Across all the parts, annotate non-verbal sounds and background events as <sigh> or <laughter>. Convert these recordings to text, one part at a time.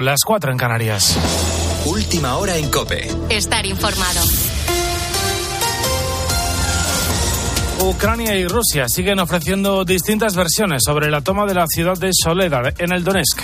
Las cuatro en Canarias. Última hora en Cope. Estar informado. Ucrania y Rusia siguen ofreciendo distintas versiones sobre la toma de la ciudad de Soledad en el Donetsk.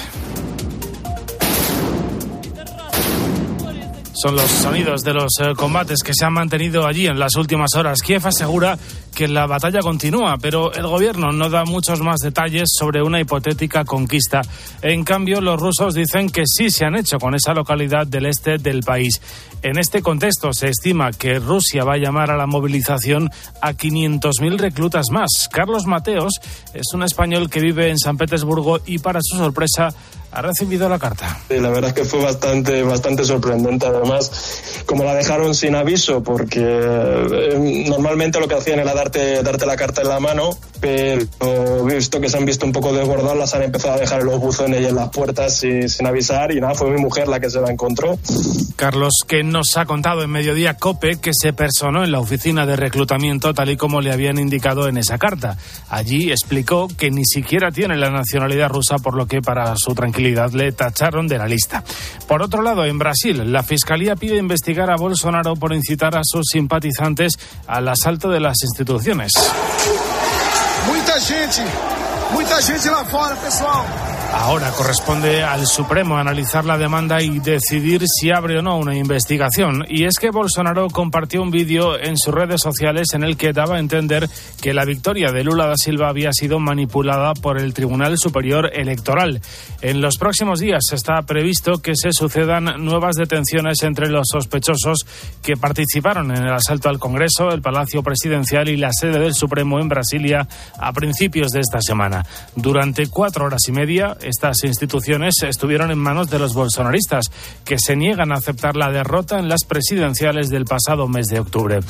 Son los sonidos de los eh, combates que se han mantenido allí en las últimas horas. Kiev asegura que la batalla continúa, pero el gobierno no da muchos más detalles sobre una hipotética conquista. En cambio, los rusos dicen que sí se han hecho con esa localidad del este del país. En este contexto, se estima que Rusia va a llamar a la movilización a 500.000 reclutas más. Carlos Mateos es un español que vive en San Petersburgo y, para su sorpresa, ha recibido la carta. Sí, la verdad es que fue bastante, bastante sorprendente. Además, como la dejaron sin aviso, porque eh, normalmente lo que hacían era darte, darte la carta en la mano, pero visto que se han visto un poco desbordadas, las han empezado a dejar en los buzones y en las puertas sin, sin avisar. Y nada, fue mi mujer la que se la encontró. Carlos, que nos ha contado en Mediodía Cope que se personó en la oficina de reclutamiento tal y como le habían indicado en esa carta. Allí explicó que ni siquiera tiene la nacionalidad rusa, por lo que para su tranquilidad le tacharon de la lista. Por otro lado, en Brasil, la Fiscalía pide investigar a Bolsonaro por incitar a sus simpatizantes al asalto de las instituciones. Muita gente, muita gente lá fora, pessoal. Ahora corresponde al Supremo analizar la demanda y decidir si abre o no una investigación. Y es que Bolsonaro compartió un vídeo en sus redes sociales en el que daba a entender que la victoria de Lula da Silva había sido manipulada por el Tribunal Superior Electoral. En los próximos días está previsto que se sucedan nuevas detenciones entre los sospechosos que participaron en el asalto al Congreso, el Palacio Presidencial y la sede del Supremo en Brasilia a principios de esta semana. Durante cuatro horas y media, estas instituciones estuvieron en manos de los bolsonaristas, que se niegan a aceptar la derrota en las presidenciales del pasado mes de octubre.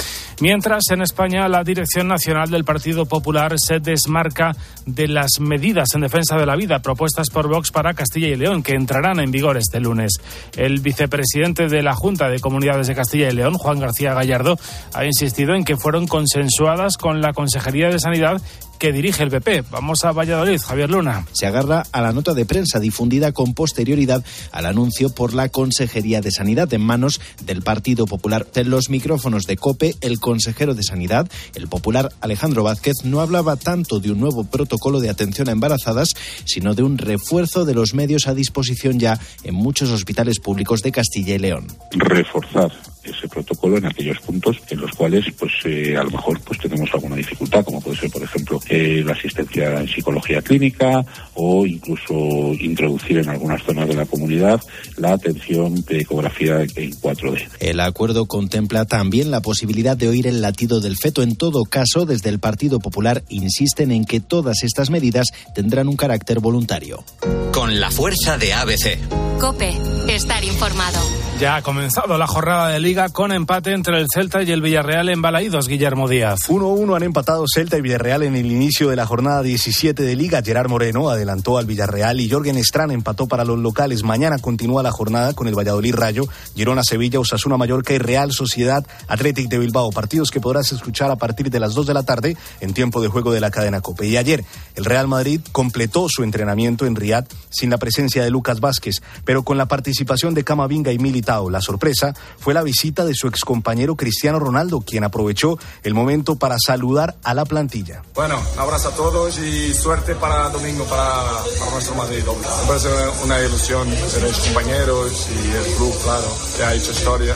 Mientras, en España, la Dirección Nacional del Partido Popular se desmarca de las medidas en defensa de la vida propuestas por Vox para Castilla y León, que entrarán en vigor este lunes. El vicepresidente de la Junta de Comunidades de Castilla y León, Juan García Gallardo, ha insistido en que fueron consensuadas con la Consejería de Sanidad que dirige el PP. Vamos a Valladolid, Javier Luna. Se agarra a la nota de prensa difundida con posterioridad al anuncio por la Consejería de Sanidad en manos del Partido Popular. En los micrófonos de COPE, el consejero de Sanidad, el popular Alejandro Vázquez, no hablaba tanto de un nuevo protocolo de atención a embarazadas, sino de un refuerzo de los medios a disposición ya en muchos hospitales públicos de Castilla y León. Reforzar ese protocolo en aquellos puntos en los cuales pues eh, a lo mejor pues tenemos alguna dificultad como puede ser por ejemplo eh, la asistencia en psicología clínica o incluso introducir en algunas zonas de la comunidad la atención de ecografía en 4D. El acuerdo contempla también la posibilidad de oír el latido del feto. En todo caso, desde el Partido Popular insisten en que todas estas medidas tendrán un carácter voluntario. Con la fuerza de ABC. Cope, estar informado. Ya ha comenzado la jornada de liga con empate entre el Celta y el Villarreal en Balaídos, Guillermo Díaz. 1-1 han empatado Celta y Villarreal en el inicio de la jornada 17 de liga. Gerard Moreno adelantó al Villarreal y Jorgen Strand empató para los locales. Mañana continúa la jornada con el Valladolid Rayo, Girona Sevilla, Osasuna Mallorca y Real Sociedad Athletic de Bilbao. Partidos que podrás escuchar a partir de las 2 de la tarde en tiempo de juego de la cadena Cope. Y ayer el Real Madrid completó su entrenamiento en Riyadh sin la presencia de Lucas Vázquez, pero con la participación de Camavinga y Militao. La sorpresa fue la visita de su excompañero Cristiano Ronaldo, quien aprovechó el momento para saludar a la plantilla. Bueno, un abrazo a todos y suerte para domingo para, para nuestro Madrid. Me parece una ilusión ser compañeros y el club, claro, que ha hecho historia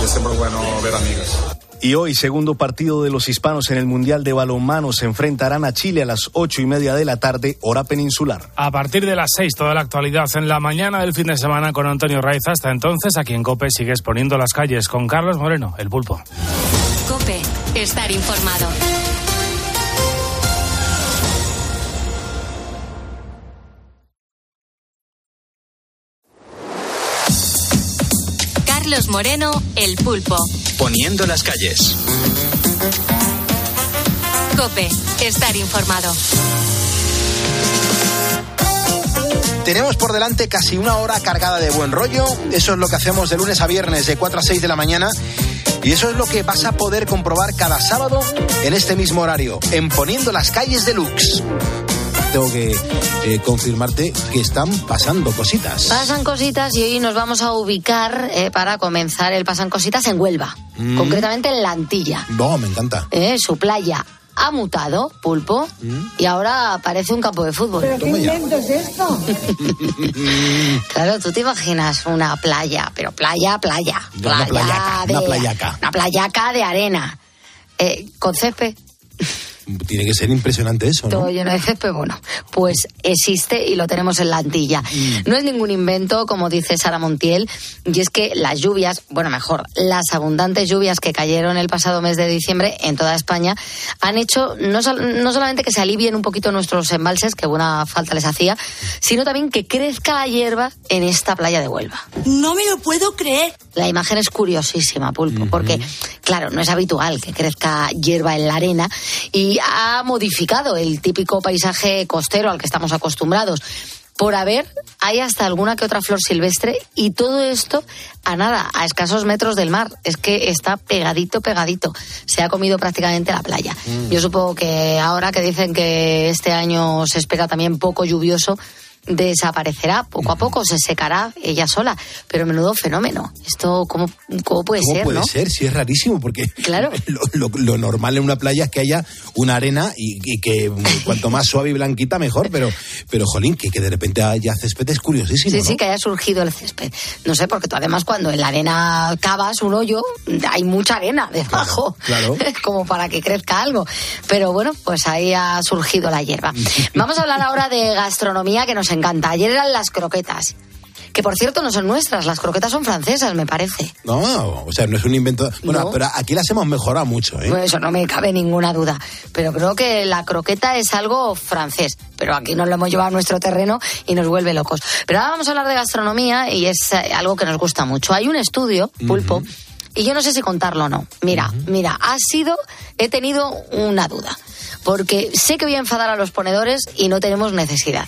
y es siempre bueno ver amigos. Y hoy, segundo partido de los hispanos en el Mundial de Balonmano, se enfrentarán a Chile a las ocho y media de la tarde, hora peninsular. A partir de las seis, toda la actualidad en la mañana del fin de semana con Antonio Raiz. Hasta entonces, aquí en COPE sigues poniendo las calles con Carlos Moreno, el pulpo. Cope, estar informado. Carlos Moreno, el pulpo. Poniendo las calles. Cope, estar informado. Tenemos por delante casi una hora cargada de buen rollo. Eso es lo que hacemos de lunes a viernes de 4 a 6 de la mañana. Y eso es lo que vas a poder comprobar cada sábado en este mismo horario, en Poniendo las calles de Lux. Tengo que eh, confirmarte que están pasando cositas. Pasan cositas y hoy nos vamos a ubicar eh, para comenzar el Pasan Cositas en Huelva, Mm. concretamente en La Antilla. No, me encanta. Eh, su playa ha mutado, pulpo, Mm. y ahora parece un campo de fútbol. ¿Pero qué invento es esto? <laughs> Claro, tú te imaginas una playa, pero playa, playa. Una playa playaca, de, una playaca. Una playaca de arena. Eh, con césped. Tiene que ser impresionante eso, ¿no? Todo lleno de césped, bueno, pues existe y lo tenemos en la Antilla. Mm. No es ningún invento, como dice Sara Montiel, y es que las lluvias, bueno, mejor, las abundantes lluvias que cayeron el pasado mes de diciembre en toda España han hecho no, sol- no solamente que se alivien un poquito nuestros embalses, que buena falta les hacía, sino también que crezca la hierba en esta playa de Huelva. No me lo puedo creer. La imagen es curiosísima, Pulpo, porque, claro, no es habitual que crezca hierba en la arena y ha modificado el típico paisaje costero al que estamos acostumbrados. Por haber, hay hasta alguna que otra flor silvestre y todo esto a nada, a escasos metros del mar. Es que está pegadito, pegadito. Se ha comido prácticamente la playa. Mm. Yo supongo que ahora que dicen que este año se espera también poco lluvioso, desaparecerá poco a poco, se secará ella sola. Pero menudo fenómeno. Esto, ¿cómo, cómo puede ¿Cómo ser, puede no? ser? Si es rarísimo, porque Claro. <laughs> lo, lo- lo normal en una playa es que haya una arena y, y que cuanto más suave y blanquita mejor, pero, pero jolín, que, que de repente haya césped es curiosísimo. Sí, ¿no? sí, que haya surgido el césped. No sé, porque tú además cuando en la arena cavas un hoyo, hay mucha arena <laughs> debajo, claro. <laughs> como para que crezca algo. Pero bueno, pues ahí ha surgido la hierba. Vamos a hablar ahora de gastronomía que nos encanta. Ayer eran las croquetas. Que por cierto no son nuestras, las croquetas son francesas, me parece. No, o sea, no es un invento. Bueno, No. pero aquí las hemos mejorado mucho, ¿eh? Bueno, eso no me cabe ninguna duda. Pero creo que la croqueta es algo francés. Pero aquí nos lo hemos llevado a nuestro terreno y nos vuelve locos. Pero ahora vamos a hablar de gastronomía y es eh, algo que nos gusta mucho. Hay un estudio, Pulpo, y yo no sé si contarlo o no. Mira, mira, ha sido, he tenido una duda. Porque sé que voy a enfadar a los ponedores y no tenemos necesidad.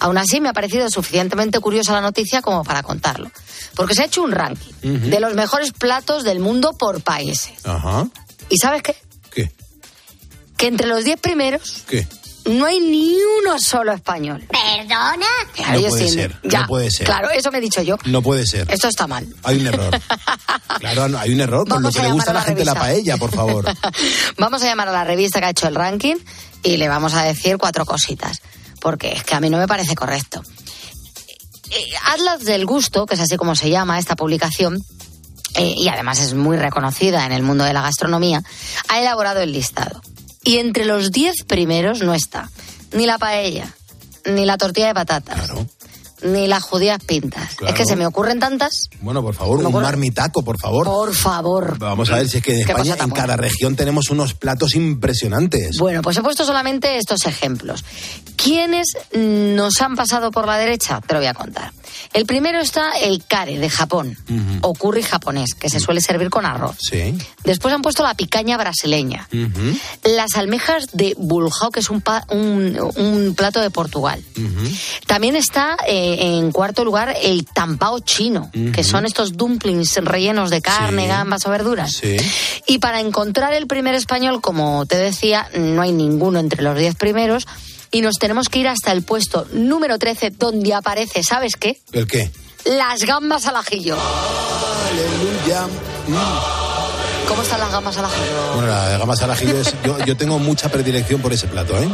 Aún así, me ha parecido suficientemente curiosa la noticia como para contarlo. Porque se ha hecho un ranking de los mejores platos del mundo por países. Ajá. ¿Y sabes qué? ¿Qué? Que entre los 10 primeros ¿Qué? no hay ni uno solo español. ¿Perdona? Claro, No puede sí, ser, ya, no puede ser. Claro, eso me he dicho yo. No puede ser. Esto está mal. Hay un error. <laughs> Claro, no, hay un error con Vamos lo que le gusta a la la gente la paella, por favor. <laughs> Vamos a llamar a la revista que ha hecho el ranking y le vamos a decir cuatro cositas. Porque es que a mí no me parece correcto. Eh, Atlas del Gusto, que es así como se llama esta publicación, eh, y además es muy reconocida en el mundo de la gastronomía, ha elaborado el listado. Y entre los diez primeros no está ni la paella, ni la tortilla de patatas, ni las judías pintas. Claro. Es que se me ocurren tantas. Bueno, por favor, un marmitaco, por favor. Por favor. Vamos a ver si es que en España, en cada región, tenemos unos platos impresionantes. Bueno, pues he puesto solamente estos ejemplos. ¿Quiénes nos han pasado por la derecha? Te lo voy a contar. El primero está el kare de Japón, o curry japonés, que se suele servir con arroz. Sí. Después han puesto la picaña brasileña. Las almejas de Bulhao, que es un, pa- un- un plato de Portugal. También está eh, en cuarto lugar el tampao chino, que son estos dumplings rellenos de carne, Sí. gambas o verduras. Sí. Y para encontrar el primer español, como te decía, no hay ninguno entre los diez primeros. Y nos tenemos que ir hasta el puesto número 13, donde aparece, ¿sabes qué? ¿El qué? Las gambas al ajillo. Aleluya. ¿Cómo están las gambas al ajillo? Bueno, la de gamas al ajillo es- yo, yo tengo mucha predilección por ese plato, ¿eh?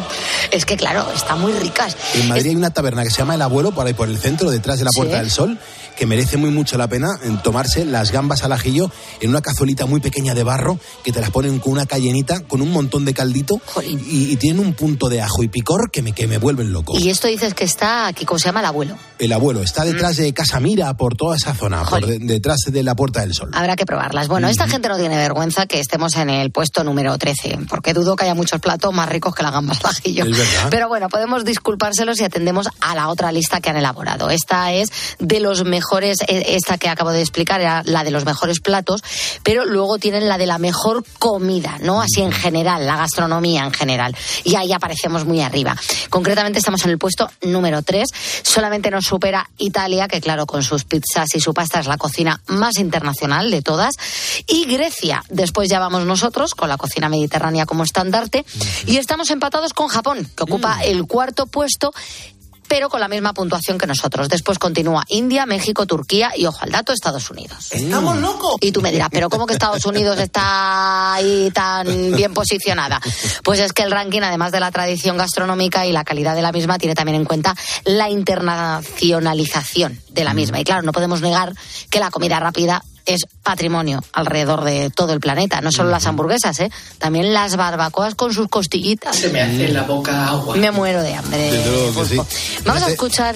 Es que, claro, están muy ricas. En Madrid hay una taberna que se llama El Abuelo, por ahí por el centro, detrás de la Puerta Sí. del Sol, que merece muy mucho la pena en tomarse las gambas al ajillo en una cazuelita muy pequeña de barro, que te las ponen con una cayenita, con un montón de caldito, y, y tienen un punto de ajo y picor que me, que me vuelven loco. Y esto dices que está aquí, ¿cómo se llama el abuelo? El Abuelo está detrás de Casa Mira, por toda esa zona, por de- detrás de la Puerta del Sol. Habrá que probarlas. Bueno, esta gente no tiene vergüenza que estemos en el puesto número 13, porque dudo que haya muchos platos más ricos que las gambas al ajillo. Pero bueno, podemos disculpárselos y atendemos a la otra lista que han elaborado. Esta es de los mejores, eh, esta que acabo de explicar era la de los mejores platos, pero luego tienen la de la mejor comida, ¿no? Así en general, la gastronomía en general. Y ahí aparecemos muy arriba. Concretamente estamos en el puesto número 3. Solamente nos supera Italia, que claro, con sus pizzas y su pasta es la cocina más internacional de todas. Y Grecia Después ya vamos nosotros con la cocina mediterránea como estandarte. Y estamos empatados con Japón, que ocupa el cuarto puesto pero con la misma puntuación que nosotros. Después continúa India, México, Turquía y, ojo al dato, Estados Unidos. ¡Estamos locos! Y tú me dirás, ¿pero cómo que Estados Unidos está ahí tan bien posicionada? Pues es que el ranking, además de la tradición gastronómica y la calidad de la misma, tiene también en cuenta la internacionalización de la misma. Y claro, no podemos negar que la comida rápida es patrimonio alrededor de todo el planeta. No solo las hamburguesas, ¿eh? también las barbacoas con sus costillitas. Se me hace la boca agua. Me muero de hambre. Sí. Vamos a escuchar.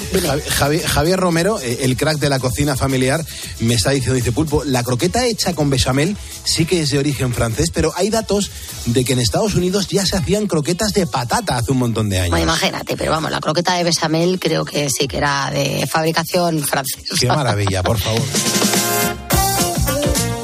Javi- Javier Romero, eh, el crack de la cocina familiar, me está diciendo, dice Pulpo, la croqueta hecha con bechamel sí que es de origen francés, pero hay datos de que en Estados Unidos ya se hacían croquetas de patata hace un montón de años. Bueno, imagínate, pero vamos, la croqueta de bechamel creo que sí que era de fabricación francesa. Qué maravilla, por favor. <laughs>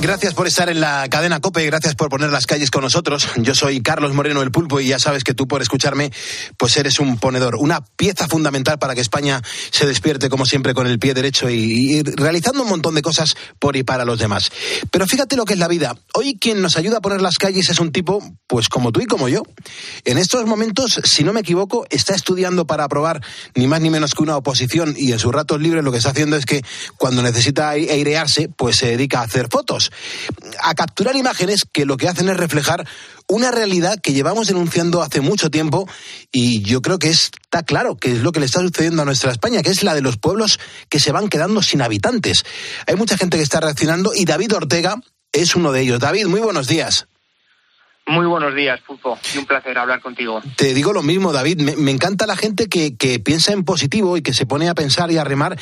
Gracias por estar en la cadena Cope, gracias por poner las calles con nosotros. Yo soy Carlos Moreno el Pulpo y ya sabes que tú por escucharme, pues eres un ponedor, una pieza fundamental para que España se despierte como siempre con el pie derecho y, y realizando un montón de cosas por y para los demás. Pero fíjate lo que es la vida. Hoy quien nos ayuda a poner las calles es un tipo, pues como tú y como yo. En estos momentos, si no me equivoco, está estudiando para aprobar ni más ni menos que una oposición y en sus ratos libres lo que está haciendo es que cuando necesita ai- airearse, pues se dedica a hacer fotos, a capturar imágenes que lo que hacen es reflejar una realidad que llevamos denunciando hace mucho tiempo y yo creo que está claro que es lo que le está sucediendo a nuestra España, que es la de los pueblos que se van quedando sin habitantes. Hay mucha gente que está reaccionando y David Ortega es uno de ellos. David, muy buenos días. Muy buenos días, Pulpo, y un placer hablar contigo. Te digo lo mismo, David. Me, me encanta la gente que, que piensa en positivo y que se pone a pensar y a remar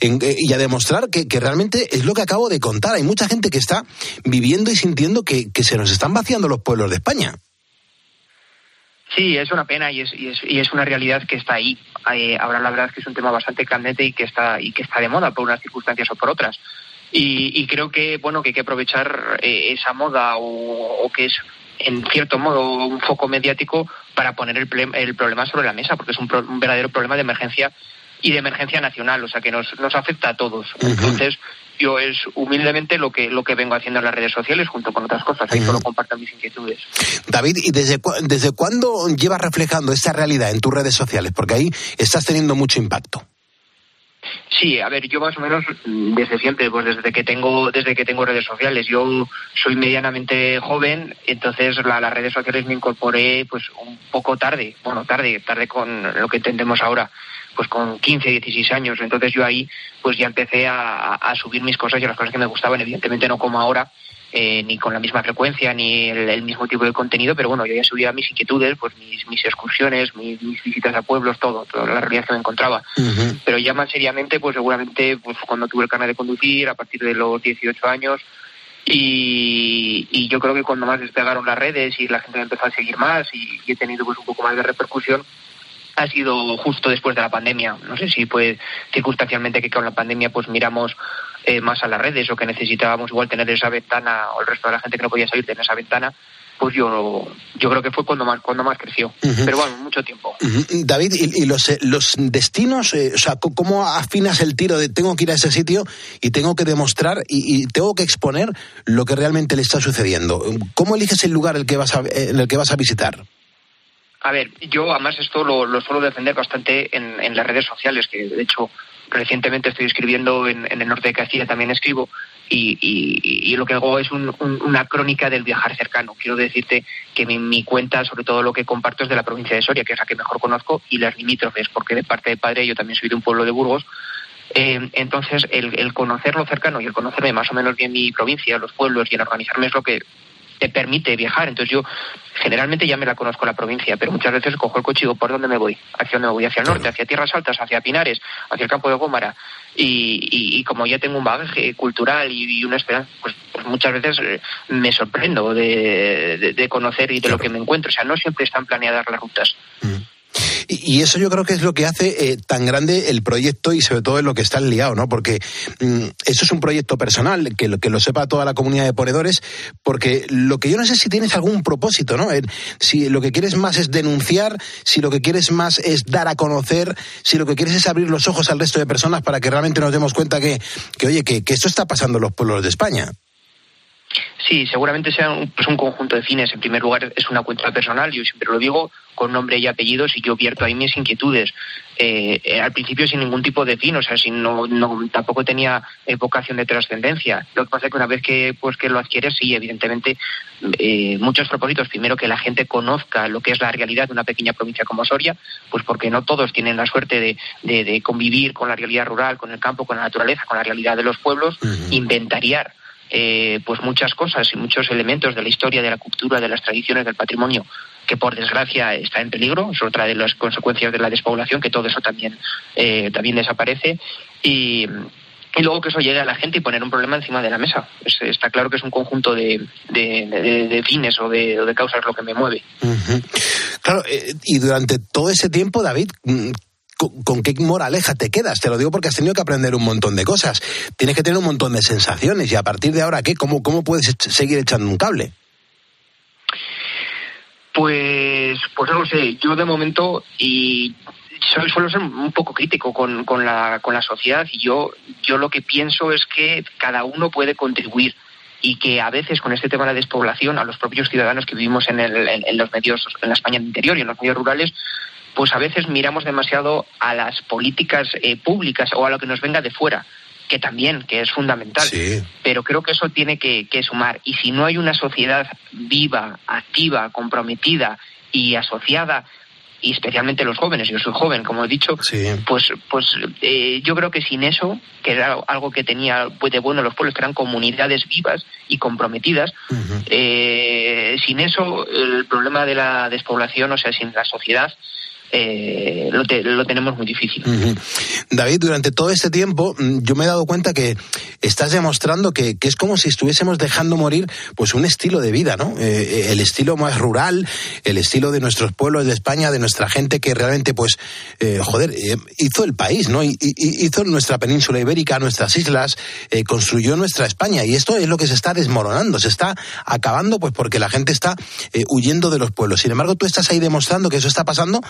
en- eh, y a demostrar que, que realmente es lo que acabo de contar. Hay mucha gente que está viviendo y sintiendo que, que se nos están vaciando los pueblos de España. Sí, es una pena y es, y es, y es una realidad que está ahí. Eh, ahora la verdad es que es un tema bastante candente y que está y que está de moda por unas circunstancias o por otras. Y, y creo que bueno que hay que aprovechar eh, esa moda o, o que es en cierto modo un foco mediático para poner el, el problema sobre la mesa, porque es un, pro- un verdadero problema de emergencia y de emergencia nacional, o sea que nos, nos afecta a todos. Entonces, yo es humildemente lo que lo que vengo haciendo en las redes sociales junto con otras cosas, ahí solo comparto mis inquietudes. David, ¿y desde, cua- desde cuándo llevas reflejando esta realidad en tus redes sociales? Porque ahí estás teniendo mucho impacto. Sí, a ver, yo más o menos mm, desde siempre, pues desde que tengo desde que tengo redes sociales. Yo soy medianamente joven, entonces la- las redes sociales me incorporé pues un poco tarde, bueno, tarde, tarde con lo que entendemos ahora, pues con 15, 16 años. Entonces yo ahí pues ya empecé a- a subir mis cosas y las cosas que me gustaban, evidentemente no como ahora, eh, ni con la misma frecuencia, ni el, el mismo tipo de contenido, pero bueno, yo ya subía mis inquietudes, pues mis, mis excursiones, mis, mis visitas a pueblos, todo, toda la realidad que me encontraba pero ya más seriamente, pues seguramente pues cuando tuve el carnet de conducir, a partir de los 18 años, y, y yo creo que cuando más despegaron las redes y la gente me empezó a seguir más y, y he tenido pues un poco más de repercusión, ha sido justo después de la pandemia. No sé si fue circunstancialmente que con la pandemia pues miramos eh, más a las redes o que necesitábamos igual tener esa ventana o el resto de la gente que no podía salir tener esa ventana, pues yo yo creo que fue cuando más cuando más creció. Pero bueno, mucho tiempo. David, ¿y, y los, eh, los destinos? eh, o sea, ¿cómo afinas el tiro de tengo que ir a ese sitio y tengo que demostrar y, y tengo que exponer lo que realmente le está sucediendo? ¿Cómo eliges el lugar el que vas a, eh, en el que vas a visitar? A ver, yo además esto lo, lo suelo defender bastante en, en las redes sociales, que de hecho recientemente estoy escribiendo en, el norte de Castilla, también escribo, y, lo que hago es un- un- una crónica del viajar cercano. Quiero decirte que mi, mi cuenta, sobre todo lo que comparto, es de la provincia de Soria, que es la que mejor conozco, y las limítrofes, porque de parte de padre yo también soy de un pueblo de Burgos. Eh, entonces, el, el conocer lo cercano y el conocerme más o menos bien mi provincia, los pueblos y el organizarme es lo que te permite viajar. Entonces yo generalmente ya me la conozco la provincia, pero muchas veces cojo el coche y digo, ¿por dónde me voy? ¿Hacia dónde me voy? ¿Hacia el norte? ¿Hacia Tierras Altas? ¿Hacia Pinares? ¿Hacia el campo de Gómara? Y, y- y como ya tengo un bagaje cultural y, y una esperanza, pues, pues muchas veces eh, me sorprendo de, de- de conocer y de lo que me encuentro. O sea, no siempre están planeadas las rutas. Y, eso yo creo que es lo que hace eh, tan grande el proyecto y sobre todo en lo que está liado, ¿no? Porque mm, eso es un proyecto personal, que lo, que lo sepa toda la comunidad de ponedores, porque lo que yo no sé si tienes algún propósito, ¿no? Si lo que quieres más es denunciar, si lo que quieres más es dar a conocer, si lo que quieres es abrir los ojos al resto de personas para que realmente nos demos cuenta que, que oye, que, que esto está pasando en los pueblos de España. Sí, seguramente sea un, pues un conjunto de fines. En primer lugar, es una cuenta personal, yo siempre lo digo, con nombre y apellidos, y yo vierto ahí mis inquietudes. Eh, eh, al principio sin ningún tipo de fin, o sea, sin, no, no, tampoco tenía eh, vocación de trascendencia. Lo que pasa es que una vez que, pues, que lo adquieres, sí, evidentemente, muchos propósitos. Primero, que la gente conozca lo que es la realidad de una pequeña provincia como Soria, pues porque no todos tienen la suerte de, de, de convivir con la realidad rural, con el campo, con la naturaleza, con la realidad de los pueblos, inventariar eh, pues muchas cosas y muchos elementos de la historia, de la cultura, de las tradiciones, del patrimonio, que por desgracia está en peligro. Es otra de las consecuencias de la despoblación, que todo eso también, eh, también desaparece. Y, y luego que eso llegue a la gente y poner un problema encima de la mesa. Es, está claro que es un conjunto de, de, de, fines o de, causas lo que me mueve. Claro, eh, y durante todo ese tiempo, David, mm, ¿con, ¿con qué moraleja te quedas? Te lo digo porque has tenido que aprender un montón de cosas. Tienes que tener un montón de sensaciones y a partir de ahora, ¿qué? ¿Cómo, cómo puedes seguir echando un cable? Pues, pues no lo sé. Yo de momento y suelo ser un poco crítico con, con, la, con la sociedad y yo, yo lo que pienso es que cada uno puede contribuir y que a veces con este tema de la despoblación a los propios ciudadanos que vivimos en, el, en, en los medios, en la España interior y en los medios rurales, pues a veces miramos demasiado a las políticas eh, públicas o a lo que nos venga de fuera que también, que es fundamental. Sí. Pero creo que eso tiene que, que, sumar. Y si no hay una sociedad viva, activa, comprometida y asociada, y especialmente los jóvenes, yo soy joven, como he dicho, sí. pues, pues eh, yo creo que sin eso, que era algo que tenía de bueno los pueblos, que eran comunidades vivas y comprometidas, uh -huh. eh, sin eso el problema de la despoblación, o sea, sin la sociedad, eh, lo, te, lo, tenemos muy difícil. David, durante todo este tiempo mm, yo me he dado cuenta que estás demostrando que, que, es como si estuviésemos dejando morir pues un estilo de vida, ¿no? Eh, el estilo más rural, el estilo de nuestros pueblos de España, de nuestra gente que realmente pues, eh, joder, eh, hizo el país, ¿no? Hizo nuestra península ibérica, nuestras islas, eh, construyó nuestra España y esto es lo que se está desmoronando, se está acabando pues porque la gente está eh, huyendo de los pueblos. Sin embargo, tú estás ahí demostrando que eso está pasando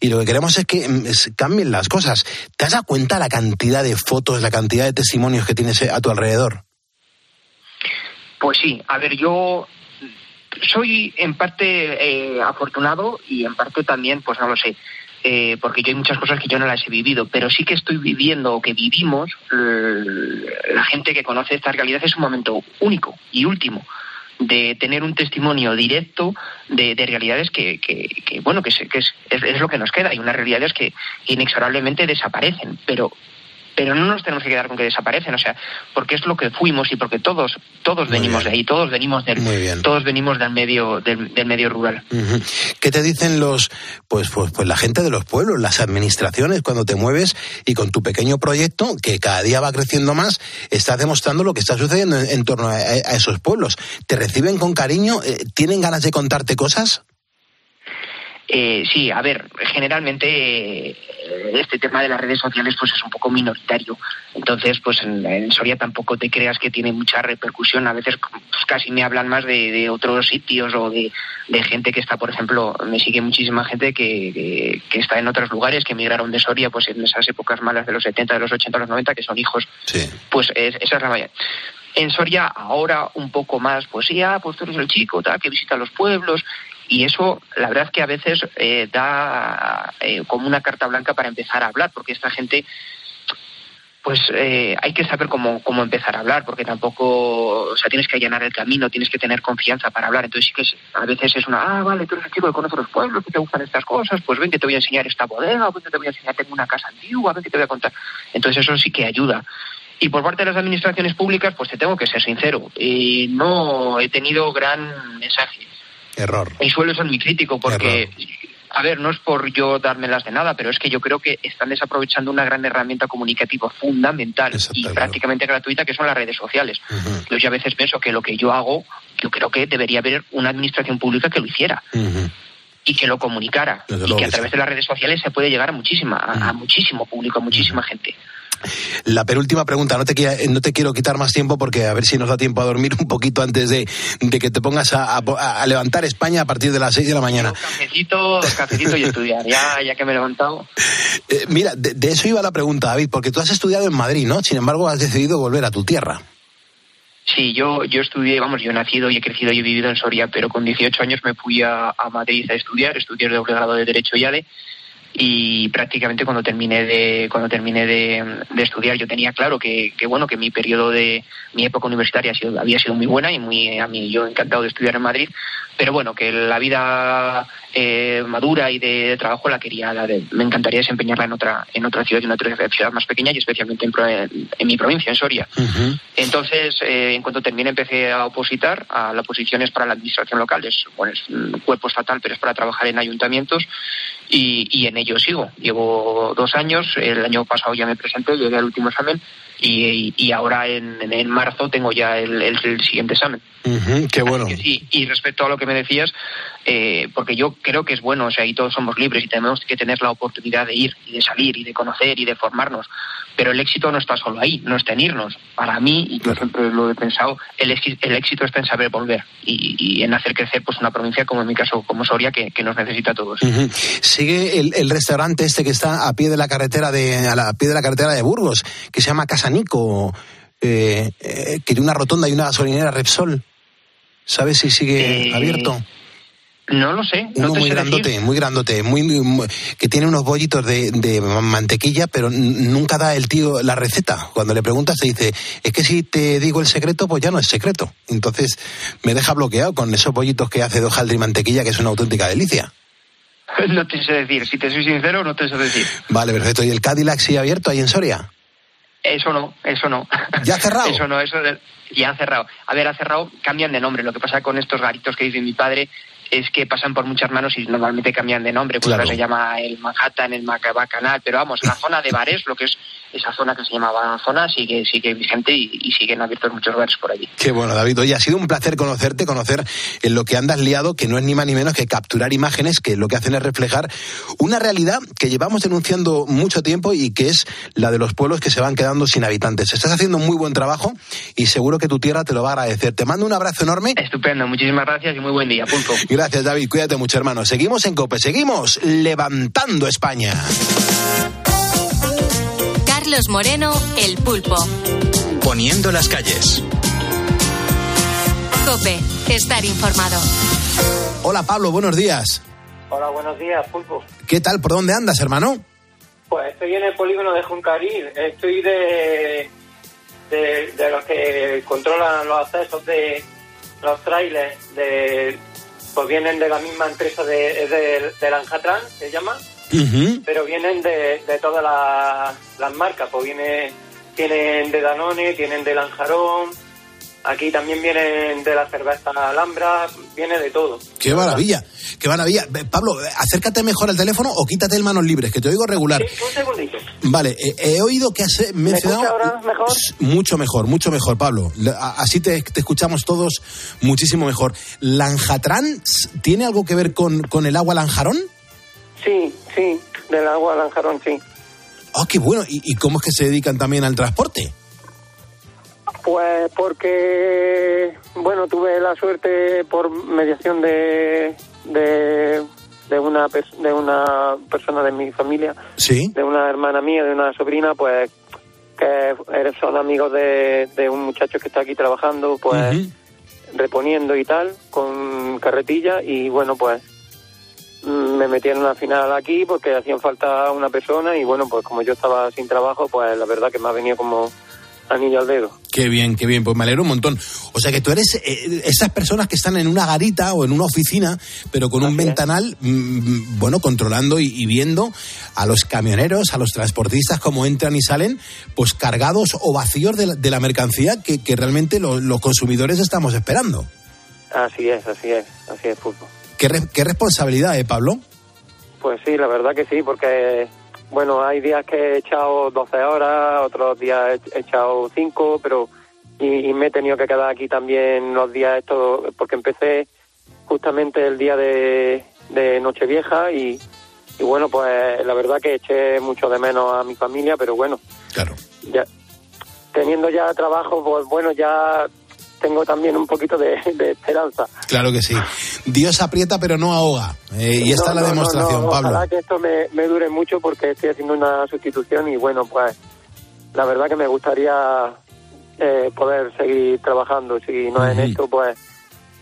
y lo que queremos es que mm, cambien las cosas. ¿Te has dado cuenta la cantidad de fotos, la cantidad de testimonios que tienes a tu alrededor? Pues sí, a ver, yo soy en parte eh, afortunado y en parte también, pues no lo sé, eh, porque yo hay muchas cosas que yo no las he vivido, pero sí que estoy viviendo o que vivimos, la gente que conoce esta realidad es un momento único y último de tener un testimonio directo de, de realidades que, que, bueno, que, que es, es, es, lo que nos queda y unas realidades que inexorablemente desaparecen, pero pero no nos tenemos que quedar con que desaparecen, o sea, porque es lo que fuimos y porque todos todos Muy venimos bien. de ahí, todos venimos del todos venimos del medio del, del medio rural. Uh -huh. ¿Qué te dicen los pues, pues pues la gente de los pueblos, las administraciones cuando te mueves y con tu pequeño proyecto que cada día va creciendo más, estás demostrando lo que está sucediendo en, en torno a, a, esos pueblos? ¿Te reciben con cariño? Eh, ¿Tienen ganas de contarte cosas? Eh, sí, a ver, generalmente eh, este tema de las redes sociales pues es un poco minoritario. Entonces, pues en, en Soria tampoco te creas que tiene mucha repercusión. A veces pues, casi me hablan más de, de otros sitios o de, de, gente que está, por ejemplo, me sigue muchísima gente que, que, que, está en otros lugares, que emigraron de Soria pues en esas épocas malas de los 70, de los 80, de los 90, que son hijos. Sí. Pues es, esa es la mayoría. En Soria ahora un poco más, pues ya, pues tú eres el chico, tal, que visita los pueblos, y eso, la verdad que a veces eh, da eh, como una carta blanca para empezar a hablar, porque esta gente, pues eh, hay que saber cómo, cómo empezar a hablar, porque tampoco, o sea, tienes que allanar el camino, tienes que tener confianza para hablar. Entonces sí que a veces es una, ah, vale, tú eres el chico que conoce los pueblos, que te gustan estas cosas, pues ven que te voy a enseñar esta bodega, ven que te voy a enseñar, tengo una casa antigua, ven que te voy a contar. Entonces eso sí que ayuda. Y por parte de las administraciones públicas, pues te tengo que ser sincero, y no he tenido gran mensaje Error. Y suelo ser muy crítico porque, Error. a ver, no es por yo dármelas de nada, pero es que yo creo que están desaprovechando una gran herramienta comunicativa fundamental y prácticamente gratuita que son las redes sociales. Uh -huh. Yo a veces pienso que lo que yo hago, yo creo que debería haber una administración pública que lo hiciera. Uh -huh. y que lo comunicara. Desde y que a través de las redes sociales se puede llegar a muchísima, a, a muchísimo público, a muchísima gente. La penúltima pregunta, no te, no te quiero quitar más tiempo porque a ver si nos da tiempo a dormir <laughs> un poquito antes de, de que te pongas a, a- a levantar España a partir de las 6 de la mañana. Cafecito, cafecito y estudiar. Ya, ya que me he levantado. Eh, mira, de, de eso iba la pregunta, David, porque tú has estudiado en Madrid, ¿no? Sin embargo, has decidido volver a tu tierra. Sí, yo, yo estudié, vamos, yo he nacido y he crecido y he vivido en Soria, pero con 18 años me fui a, a Madrid a estudiar, estudié el doble grado de Derecho y ADE, y prácticamente cuando terminé de cuando terminé de, de estudiar yo tenía claro que, que bueno que mi periodo de mi época universitaria ha sido, había sido muy buena y muy a mí yo encantado de estudiar en Madrid pero bueno que la vida eh, madura y de, trabajo la quería la de- me encantaría desempeñarla en otra en otra ciudad en otra ciudad más pequeña y especialmente en, pro- en- en mi provincia en Soria entonces, eh, en cuanto terminé, empecé a opositar a las posiciones para la administración local. Es, bueno, es un cuerpo estatal, pero es para trabajar en ayuntamientos y, y en ello sigo. Llevo dos años, el año pasado ya me presenté, llegué al último examen y, y ahora en, en- marzo tengo ya el, el- el siguiente examen. Qué bueno. Sí, y respecto a lo que me decías, eh, porque yo creo que es bueno, o sea, y todos somos libres y tenemos que tener la oportunidad de ir y de salir y de conocer y de formarnos, pero el éxito no está solo ahí, no está en irnos. Para mí, y yo siempre lo he pensado, el, éxi- el éxito está en saber volver y, y en hacer crecer pues una provincia como en mi caso, como Soria, que, que nos necesita a todos. Sigue el, el restaurante este que está a pie de la carretera de a la pie de la carretera de Burgos, que se llama Casanico, eh, eh, que tiene una rotonda y una gasolinera Repsol. ¿Sabes si sigue Eh, abierto? No lo sé, no Uno muy grandote, decir. muy grandote, muy, muy- que tiene unos bollitos de, de mantequilla, pero nunca da el tío la receta. Cuando le preguntas te dice, es que si te digo el secreto, pues ya no es secreto. Entonces me deja bloqueado con esos bollitos que hace de hojaldre y mantequilla, que es una auténtica delicia. <laughs> No te sé decir, si te soy sincero, no te sé decir. Vale, perfecto. ¿Y el Cadillac sigue abierto ahí en Soria? Eso no, eso no. ¿Ya ha cerrado? <laughs> Eso no, eso de- ya ha cerrado. A ver, ha cerrado, cambian de nombre. Lo que pasa con estos garitos que dice mi padre es que pasan por muchas manos y normalmente cambian de nombre. Pues Claro. ahora se llama el Manhattan, el Macaba Canal, pero vamos, la zona de bares, lo que es esa zona que se llamaba zona, sigue, sigue vigente y, y siguen abiertos muchos bares por allí. Qué bueno, David. Oye, ha sido un placer conocerte, conocer en lo que andas liado, que no es ni más ni menos que capturar imágenes que lo que hacen es reflejar una realidad que llevamos denunciando mucho tiempo y que es la de los pueblos que se van quedando sin habitantes. Estás haciendo un muy buen trabajo y seguro que tu tierra te lo va a agradecer. Te mando un abrazo enorme. Estupendo, muchísimas gracias y muy buen día. Pulpo. <laughs> Gracias, David. Cuídate mucho, hermano. Seguimos en COPE, seguimos levantando España. Carlos Moreno, El Pulpo. Poniendo las calles. Cope, estar informado. Hola, Pablo, buenos días. Hola, buenos días, Pulpo. ¿Qué tal? ¿Por dónde andas, hermano? Pues estoy en el polígono de Juncaril. Estoy de, de, de los que controlan los accesos de los trailers. De, pues vienen de la misma empresa de, de, de Lanjatran, se llama, pero vienen de, de todas las, las marcas. Pues viene, tienen de Danone, tienen de Lanjarón. Aquí también vienen de la cerveza Alhambra, viene de todo. Qué maravilla, qué maravilla. Pablo, eh, acércate mejor al teléfono o quítate el manos libres, que te oigo regular. Un segundito. Vale, eh, he oído que has eh, mencionado... ahora mejor? Mucho mejor, mucho mejor, Pablo. Así te, te escuchamos todos muchísimo mejor. ¿Lanjatrán s- tiene algo que ver con, con el agua Lanjarón? Sí, sí, del agua Lanjarón, sí. Oh, qué bueno. ¿Y, y cómo es que se dedican también al transporte? Pues porque, bueno, tuve la suerte por mediación de, de, de, una, de una persona de mi familia, Sí. de una hermana mía, de una sobrina, pues que eres- son amigos de, de un muchacho que está aquí trabajando, pues reponiendo y tal, con carretilla y bueno, pues mm, me metieron a final aquí porque hacían falta una persona y bueno, pues como yo estaba sin trabajo, pues la verdad que me ha venido como anillo al dedo. Qué bien, qué bien, pues me alegro un montón. O sea que tú eres eh, esas personas que están en una garita o en una oficina, pero con un ventanal, mm, bueno, controlando y, y viendo a los camioneros, a los transportistas cómo entran y salen, pues cargados o vacíos de la, de la mercancía que, que realmente lo- los consumidores estamos esperando. Así es, así es, así es fútbol. Qué, re- qué responsabilidad, ¿eh, Pablo? Pues sí, la verdad que sí, porque bueno, hay días que he echado 12 horas, otros días he echado 5, pero y, y me he tenido que quedar aquí también los días estos, porque empecé justamente el día de de Nochevieja y, y bueno, pues la verdad que eché mucho de menos a mi familia, pero bueno. Claro. Ya, teniendo ya trabajo, pues bueno, ya tengo también un poquito de, de esperanza. Claro que sí. Dios aprieta pero no ahoga. Eh, y esta No, es la no, demostración, no, Pablo. Ojalá que esto me, me dure mucho porque estoy haciendo una sustitución y bueno, pues la verdad que me gustaría eh, poder seguir trabajando, si no en Ujú. esto, pues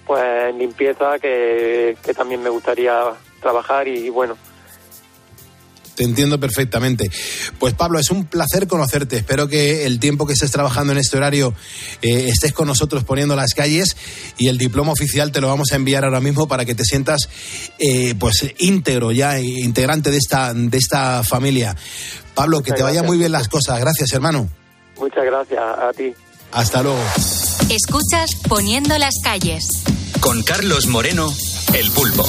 pues en limpieza que, que también me gustaría trabajar y bueno, Te entiendo perfectamente. Pues Pablo, es un placer conocerte. Espero que el tiempo que estés trabajando en este horario eh, estés con nosotros poniendo las calles y el diploma oficial te lo vamos a enviar ahora mismo para que te sientas eh, pues íntegro ya, eh, integrante de esta, de esta familia. Pablo, que te vaya gracias. muy bien las cosas. Gracias, hermano. muchas gracias a ti. Hasta luego. Escuchas Poniendo las calles. Con Carlos Moreno, El Pulpo.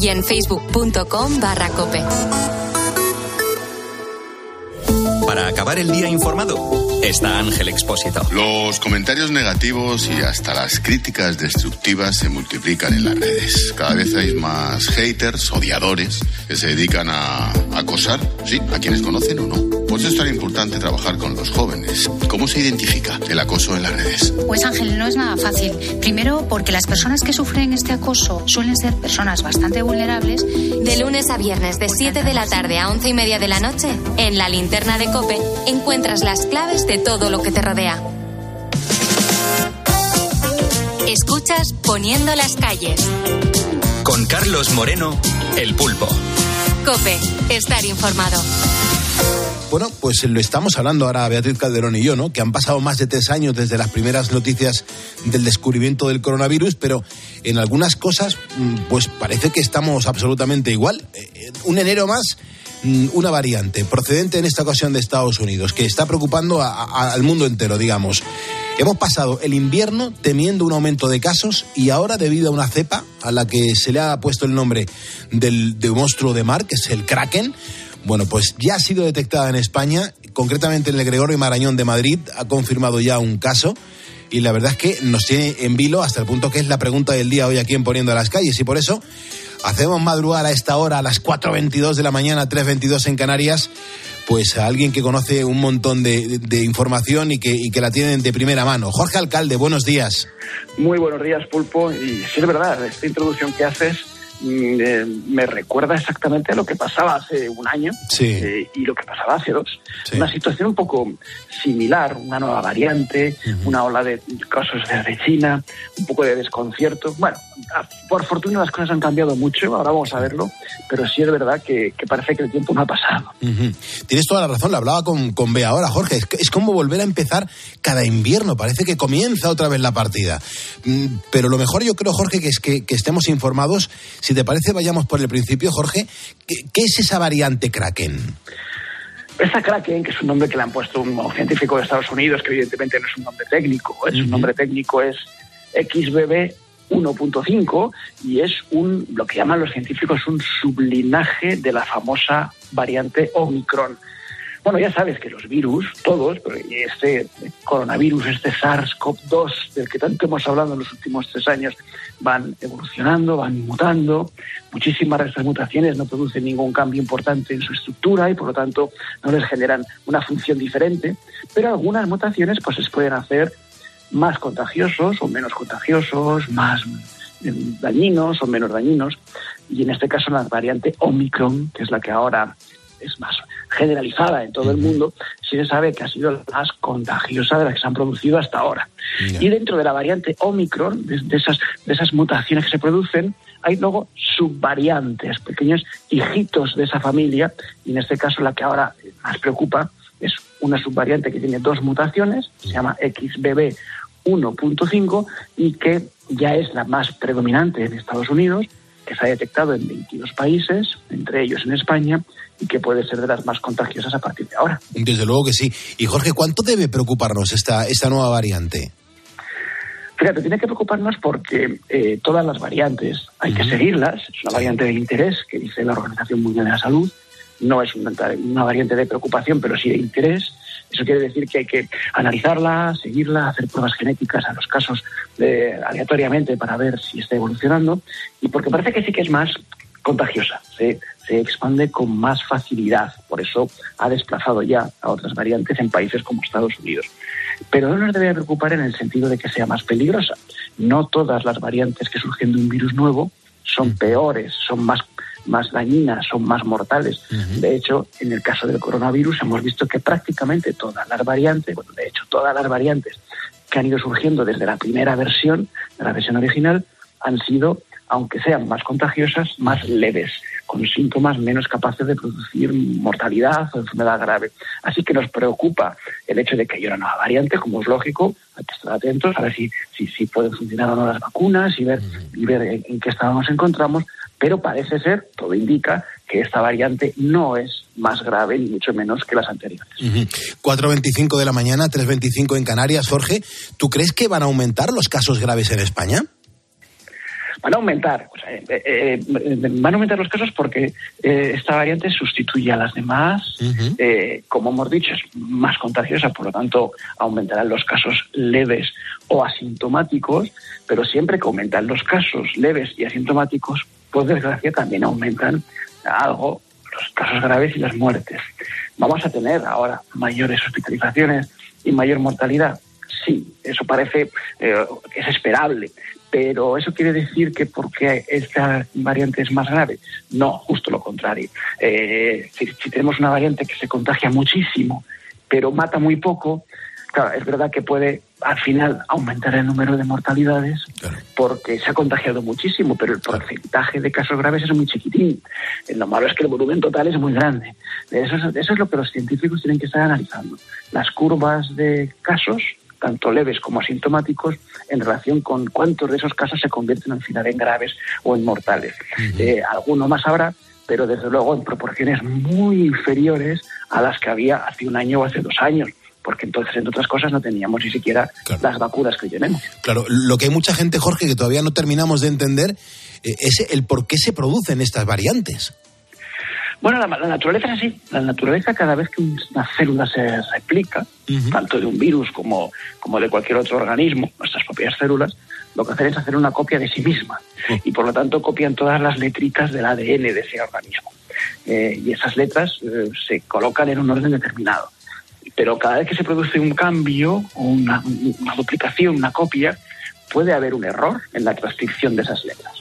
Y en facebook.com barra cope. Para acabar el día informado, está Ángel Expósito. Los comentarios negativos y hasta las críticas destructivas se multiplican en las redes. Cada vez hay más haters, odiadores, que se dedican a acosar, sí, a quienes conocen o no. Por eso es tan importante trabajar con los jóvenes. ¿Cómo se identifica el acoso en las redes? Pues Ángel, no es nada fácil. Primero, porque las personas que sufren este acoso suelen ser personas bastante vulnerables. De lunes a viernes, de 7 de la tarde a 11 y media de la noche, en la linterna de Cope, encuentras las claves de todo lo que te rodea. Escuchas Poniendo las calles. Con Carlos Moreno, El Pulpo. Cope, estar informado. Bueno, pues lo estamos hablando ahora Beatriz Calderón y yo, ¿no? Que han pasado más de tres años desde las primeras noticias del descubrimiento del coronavirus, pero en algunas cosas, mm, pues parece que estamos absolutamente igual. Eh, Un enero más, mm, una variante procedente en esta ocasión de Estados Unidos, que está preocupando a- al mundo entero, digamos. Hemos pasado el invierno temiendo un aumento de casos y ahora debido a una cepa a la que se le ha puesto el nombre del, de monstruo de mar, que es el Kraken, bueno, pues ya ha sido detectada en España, concretamente en el Gregorio Marañón de Madrid, ha confirmado ya un caso y la verdad es que nos tiene en vilo hasta el punto que es la pregunta del día hoy aquí en Poniendo a las Calles y por eso hacemos madrugar a esta hora, a las 4.22 de la mañana, 3.22 en Canarias, pues a alguien que conoce un montón de, información y que, y que la tienen de primera mano. Jorge Alcalde, buenos días. Muy buenos días, Pulpo. Y sí es verdad, esta introducción que haces me recuerda exactamente a lo que pasaba hace un año Sí. eh, y lo que pasaba hace dos. Sí. Una situación un poco similar, una nueva variante, una ola de casos desde China, un poco de desconcierto. Bueno, por fortuna las cosas han cambiado mucho, ahora vamos a verlo, pero sí es verdad que, que parece que el tiempo no ha pasado. Tienes toda la razón, lo hablaba con, con Bea ahora, Jorge. Es, como volver a empezar cada invierno, parece que comienza otra vez la partida. Mm, Pero lo mejor yo creo, Jorge, que es que, que estemos informados. Si te parece, vayamos por el principio, Jorge. ¿Qué, qué es esa variante Kraken? Esta Kraken, que es un nombre que le han puesto un científico de Estados Unidos, que evidentemente no es un nombre técnico, es un nombre técnico es XBB 1.5 y es un lo que llaman los científicos un sublinaje de la famosa variante Omicron. Bueno, ya sabes que los virus, todos, este coronavirus, este SARS-CoV-2, del que tanto hemos hablado en los últimos tres años, van evolucionando, van mutando. Muchísimas de estas mutaciones no producen ningún cambio importante en su estructura y, por lo tanto, no les generan una función diferente. Pero algunas mutaciones pues, se pueden hacer más contagiosos o menos contagiosos, más eh, dañinos o menos dañinos. Y en este caso la variante Omicron, que es la que ahora es más generalizada en todo el mundo, sí se sabe que ha sido la más contagiosa de las que se han producido hasta ahora. Y dentro de la variante Omicron, de, de, esas, de esas mutaciones que se producen, hay luego subvariantes, pequeños hijitos de esa familia, y en este caso la que ahora más preocupa es una subvariante que tiene dos mutaciones, se llama XBB 1.5 y que ya es la más predominante en Estados Unidos, que se ha detectado en 22 países, entre ellos en España, y que puede ser de las más contagiosas a partir de ahora. Desde luego que sí. Y Jorge, ¿cuánto debe preocuparnos esta, esta nueva variante? Fíjate, tiene que preocuparnos porque eh, todas las variantes hay que seguirlas. Es una variante de interés que dice la Organización Mundial de la Salud. No es una, una variante de preocupación, pero sí de interés. Eso quiere decir que hay que analizarla, seguirla, hacer pruebas genéticas a los casos de, aleatoriamente para ver si está evolucionando y porque parece que sí que es más contagiosa, se, se expande con más facilidad, por eso ha desplazado ya a otras variantes en países como Estados Unidos. Pero no nos debe preocupar en el sentido de que sea más peligrosa. No todas las variantes que surgen de un virus nuevo son peores, son más más dañinas, son más mortales. Uh -huh. De hecho, en el caso del coronavirus hemos visto que prácticamente todas las variantes, bueno, de hecho, todas las variantes que han ido surgiendo desde la primera versión, de la versión original, han sido, aunque sean más contagiosas, más leves, con síntomas menos capaces de producir mortalidad o enfermedad grave. Así que nos preocupa el hecho de que haya una nueva variante, como es lógico, hay que estar atentos a ver si, si, si pueden funcionar o no las vacunas y ver, y ver en, en qué estado nos encontramos, pero parece ser, todo indica, que esta variante no es más grave ni mucho menos que las anteriores. Uh -huh. 4.25 de la mañana, 3.25 en Canarias. Jorge, ¿tú crees que van a aumentar los casos graves en España? Van a aumentar, o sea, eh, eh, van a aumentar los casos porque eh, esta variante sustituye a las demás, uh -huh. como hemos dicho, es más contagiosa, por lo tanto aumentarán los casos leves o asintomáticos, pero siempre que aumentan los casos leves y asintomáticos, por desgracia también aumentan algo los casos graves y las muertes. ¿Vamos a tener ahora mayores hospitalizaciones y mayor mortalidad? Sí, eso parece eh, es esperable, pero eso quiere decir que porque esta variante es más grave. No, justo lo contrario. Eh, si, si tenemos una variante que se contagia muchísimo, pero mata muy poco, claro, es verdad que puede al final aumentar el número de mortalidades claro. porque se ha contagiado muchísimo, pero el porcentaje de casos graves es muy chiquitín. Lo malo es que el volumen total es muy grande. Eso es, eso es lo que los científicos tienen que estar analizando. Las curvas de casos, tanto leves como asintomáticos, en relación con cuántos de esos casos se convierten al final en graves o en mortales. Uh -huh. eh, alguno más habrá, pero desde luego en proporciones muy inferiores a las que había hace un año o hace dos años porque entonces, entre otras cosas, no teníamos ni siquiera claro. las vacunas que tenemos. Claro, lo que hay mucha gente, Jorge, que todavía no terminamos de entender eh, es el por qué se producen estas variantes. Bueno, la, la, naturaleza es así. La naturaleza, cada vez que una célula se replica, uh -huh. tanto de un virus como, como de cualquier otro organismo, nuestras propias células, lo que hacen es hacer una copia de sí misma. Uh -huh. Y por lo tanto copian todas las letritas del ADN de ese organismo. Eh, y esas letras eh, se colocan en un orden determinado. Pero cada vez que se produce un cambio, una, una duplicación, una copia, puede haber un error en la transcripción de esas letras.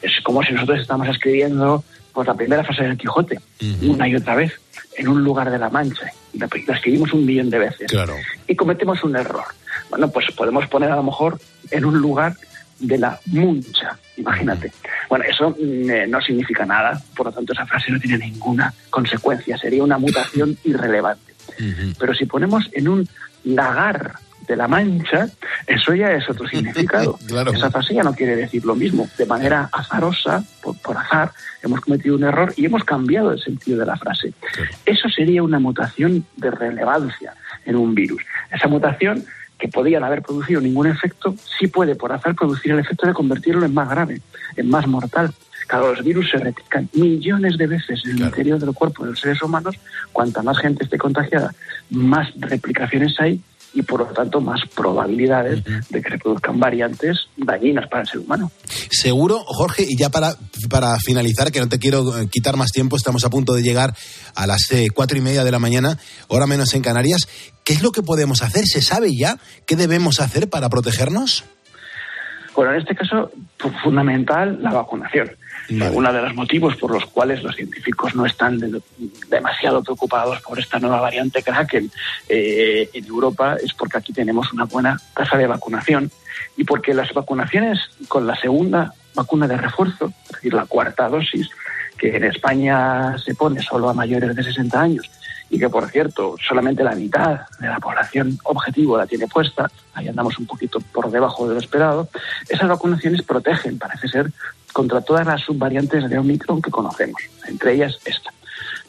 Es como si nosotros estamos escribiendo pues, la primera frase del Quijote, uh -huh. una y otra vez, en un lugar de la Mancha. Y la, la, escribimos un millón de veces. Claro. Y cometemos un error. Bueno, pues podemos poner a lo mejor en un lugar de la Muncha, imagínate. Uh -huh. Bueno, eso eh, no significa nada, por lo tanto esa frase no tiene ninguna consecuencia, sería una mutación irrelevante. Uh -huh. Pero si ponemos en un lagar de la Mancha, eso ya es otro <laughs> significado. claro. Esa frase ya no quiere decir lo mismo. De manera azarosa, por, por, azar, hemos cometido un error y hemos cambiado el sentido de la frase. Claro. Eso sería una mutación de relevancia en un virus. Esa mutación que podían haber producido ningún efecto, sí puede por azar producir el efecto de convertirlo en más grave, en más mortal. Claro, los virus se replican millones de veces en el interior del cuerpo de los seres humanos. Cuanta más gente esté contagiada, más replicaciones hay y por lo tanto más probabilidades de que se produzcan variantes dañinas para el ser humano. Seguro, Jorge, y ya para, para finalizar, que no te quiero eh, quitar más tiempo, estamos a punto de llegar a las eh, cuatro y media de la mañana, hora menos en Canarias. ¿Qué es lo que podemos hacer? ¿Se sabe ya qué debemos hacer para protegernos? Bueno, en este caso, fu- fundamental la vacunación. Uno de los motivos por los cuales los científicos no están de- demasiado preocupados por esta nueva variante Kraken eh, en Europa es porque aquí tenemos una buena tasa de vacunación y porque las vacunaciones con la segunda vacuna de refuerzo, es decir, la cuarta dosis, que en España se pone solo a mayores de 60 años y que, por cierto, solamente la mitad de la población objetivo la tiene puesta, ahí andamos un poquito por debajo de lo esperado, esas vacunaciones protegen, parece ser, contra todas las subvariantes de Omicron que conocemos, entre ellas esta.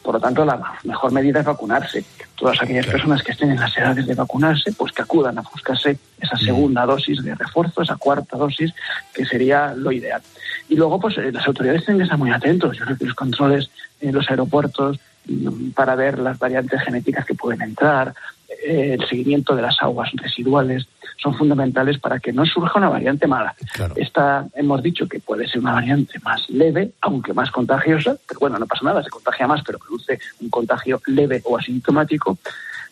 Por lo tanto, la mejor medida es vacunarse. Todas aquellas personas que estén en las edades de vacunarse, pues que acudan a buscarse esa segunda dosis de refuerzo, esa cuarta dosis, que sería lo ideal. Y luego, pues eh, las autoridades tienen que estar muy atentos. Yo creo que los controles en los aeropuertos para ver las variantes genéticas que pueden entrar, eh, el seguimiento de las aguas residuales, son fundamentales para que no surja una variante mala. Esta hemos dicho que puede ser una variante más leve, aunque más contagiosa, pero bueno, no pasa nada, se contagia más, pero produce un contagio leve o asintomático.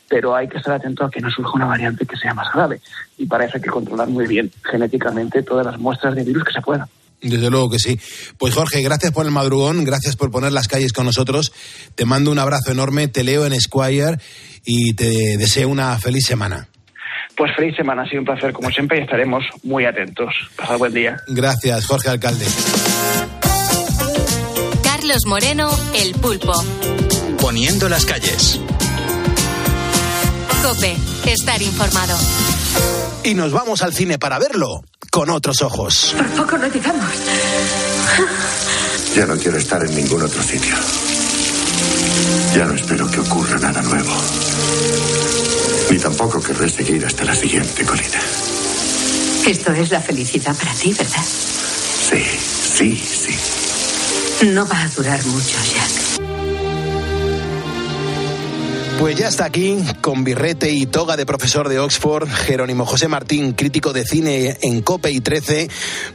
Pero hay que estar atento a que no surja una variante que sea más grave. Y para eso hay que controlar muy bien genéticamente todas las muestras de virus que se puedan. Desde luego que sí. Pues Jorge, gracias por el madrugón, gracias por poner las calles con nosotros. Te mando un abrazo enorme, te leo en Squire y te deseo una feliz semana. Pues feliz semana, ha sido un placer como siempre y estaremos muy atentos. Pasad buen día. Gracias, Jorge Alcalde. Carlos Moreno, El Pulpo. Poniendo las calles. Cope, estar informado. Y nos vamos al cine para verlo con otros ojos. Por poco no llegamos. Ya no quiero estar en ningún otro sitio. Ya no espero que ocurra nada nuevo. Ni tampoco querré seguir hasta la siguiente colina. Esto es la felicidad para ti, ¿verdad? Sí, sí, sí. No va a durar mucho, Jack. Pues ya está aquí, con birrete y toga de profesor de Oxford, Jerónimo José Martín, crítico de cine en COPE y 13.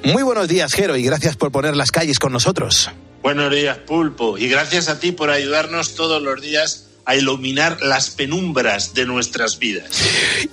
Muy buenos días, Jero, y gracias por poner las calles con nosotros. Buenos días, Pulpo. Y gracias a ti por ayudarnos todos los días a iluminar las penumbras de nuestras vidas.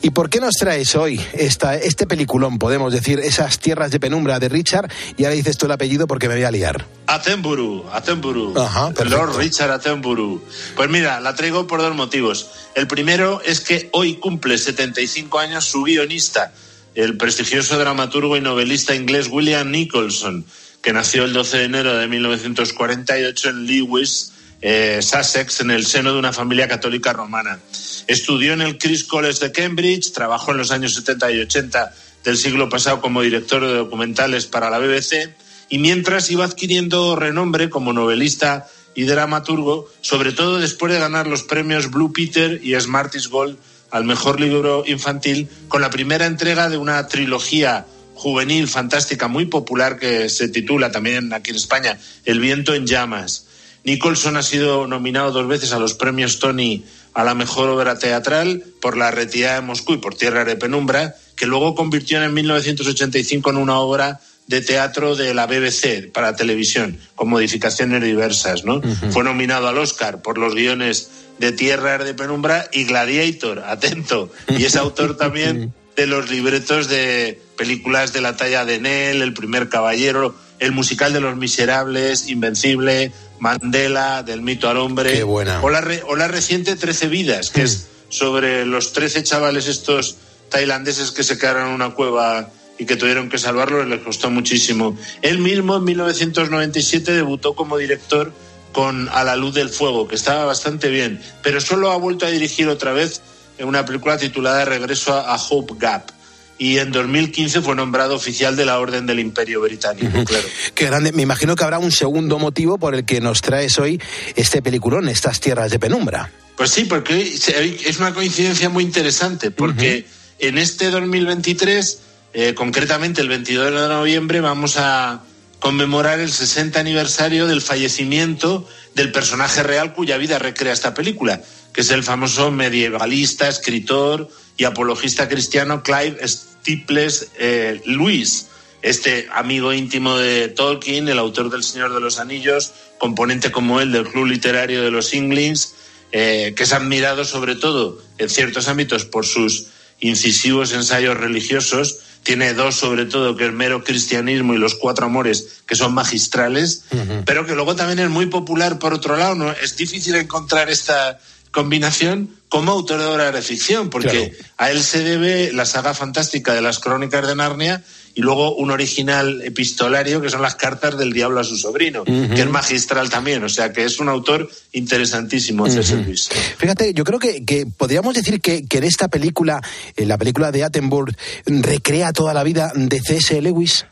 ¿Y por qué nos traes hoy esta, este peliculón, podemos decir, esas tierras de penumbra de Richard? Y ahora dices tú el apellido porque me voy a liar. Attenborough, Attenborough. Ajá. Lord Richard Attenborough. Pues mira, la traigo por dos motivos. El primero es que hoy cumple 75 años su guionista, el prestigioso dramaturgo y novelista inglés William Nicholson, que nació el 12 de enero de 1948 en Lewis, eh, Sussex, en el seno de una familia católica romana. Estudió en el Christ College de Cambridge, trabajó en los años 70 y 80 del siglo pasado como director de documentales para la BBC y mientras iba adquiriendo renombre como novelista y dramaturgo, sobre todo después de ganar los premios Blue Peter y Smarties Gold al mejor libro infantil con la primera entrega de una trilogía juvenil fantástica muy popular que se titula también aquí en España El viento en llamas. Nicholson ha sido nominado dos veces a los premios Tony a la mejor obra teatral por La retirada de Moscú y por Tierra de Penumbra, que luego convirtió en 1985 en una obra de teatro de la BBC para televisión, con modificaciones diversas. ¿no? Fue nominado al Oscar por los guiones de Tierra de Penumbra y Gladiator, atento, y es autor <laughs> también de los libretos de películas de la talla de Nell, El primer caballero, el musical de Los Miserables, Invencible, Mandela, Del mito al hombre. Qué buena. O la, re- o la reciente Trece vidas, que es sobre los trece chavales estos tailandeses que se quedaron en una cueva y que tuvieron que salvarlo, les costó muchísimo. Él mismo en 1997 debutó como director con A la luz del fuego, que estaba bastante bien, pero solo ha vuelto a dirigir otra vez en una película titulada Regreso a Hope Gap. Y en 2015 fue nombrado oficial de la Orden del Imperio Británico, claro. Qué grande. Me imagino que habrá un segundo motivo por el que nos traes hoy este peliculón, estas tierras de penumbra. Pues sí, porque es una coincidencia muy interesante, porque en este 2023, eh, concretamente el 22 de noviembre, vamos a, conmemorar el 60 aniversario del fallecimiento del personaje real cuya vida recrea esta película, que es el famoso medievalista, escritor y apologista cristiano Clive Staples eh, Lewis, este amigo íntimo de Tolkien, el autor del Señor de los Anillos, componente como él del Club Literario de los Inglings, eh, que es admirado sobre todo en ciertos ámbitos por sus incisivos ensayos religiosos. Tiene dos, sobre todo, que es mero cristianismo y los cuatro amores, que son magistrales, pero que luego también es muy popular por otro lado. ¿no? Es difícil encontrar esta combinación como autor de obra de ficción, porque a él se debe la saga fantástica de las crónicas de Narnia y luego un original epistolario que son las cartas del diablo a su sobrino, que es magistral también, o sea que es un autor interesantísimo, César Luis. Fíjate, yo creo que, que podríamos decir que, que, en esta película, en la película de Attenborough, recrea toda la vida de C.S. Lewis.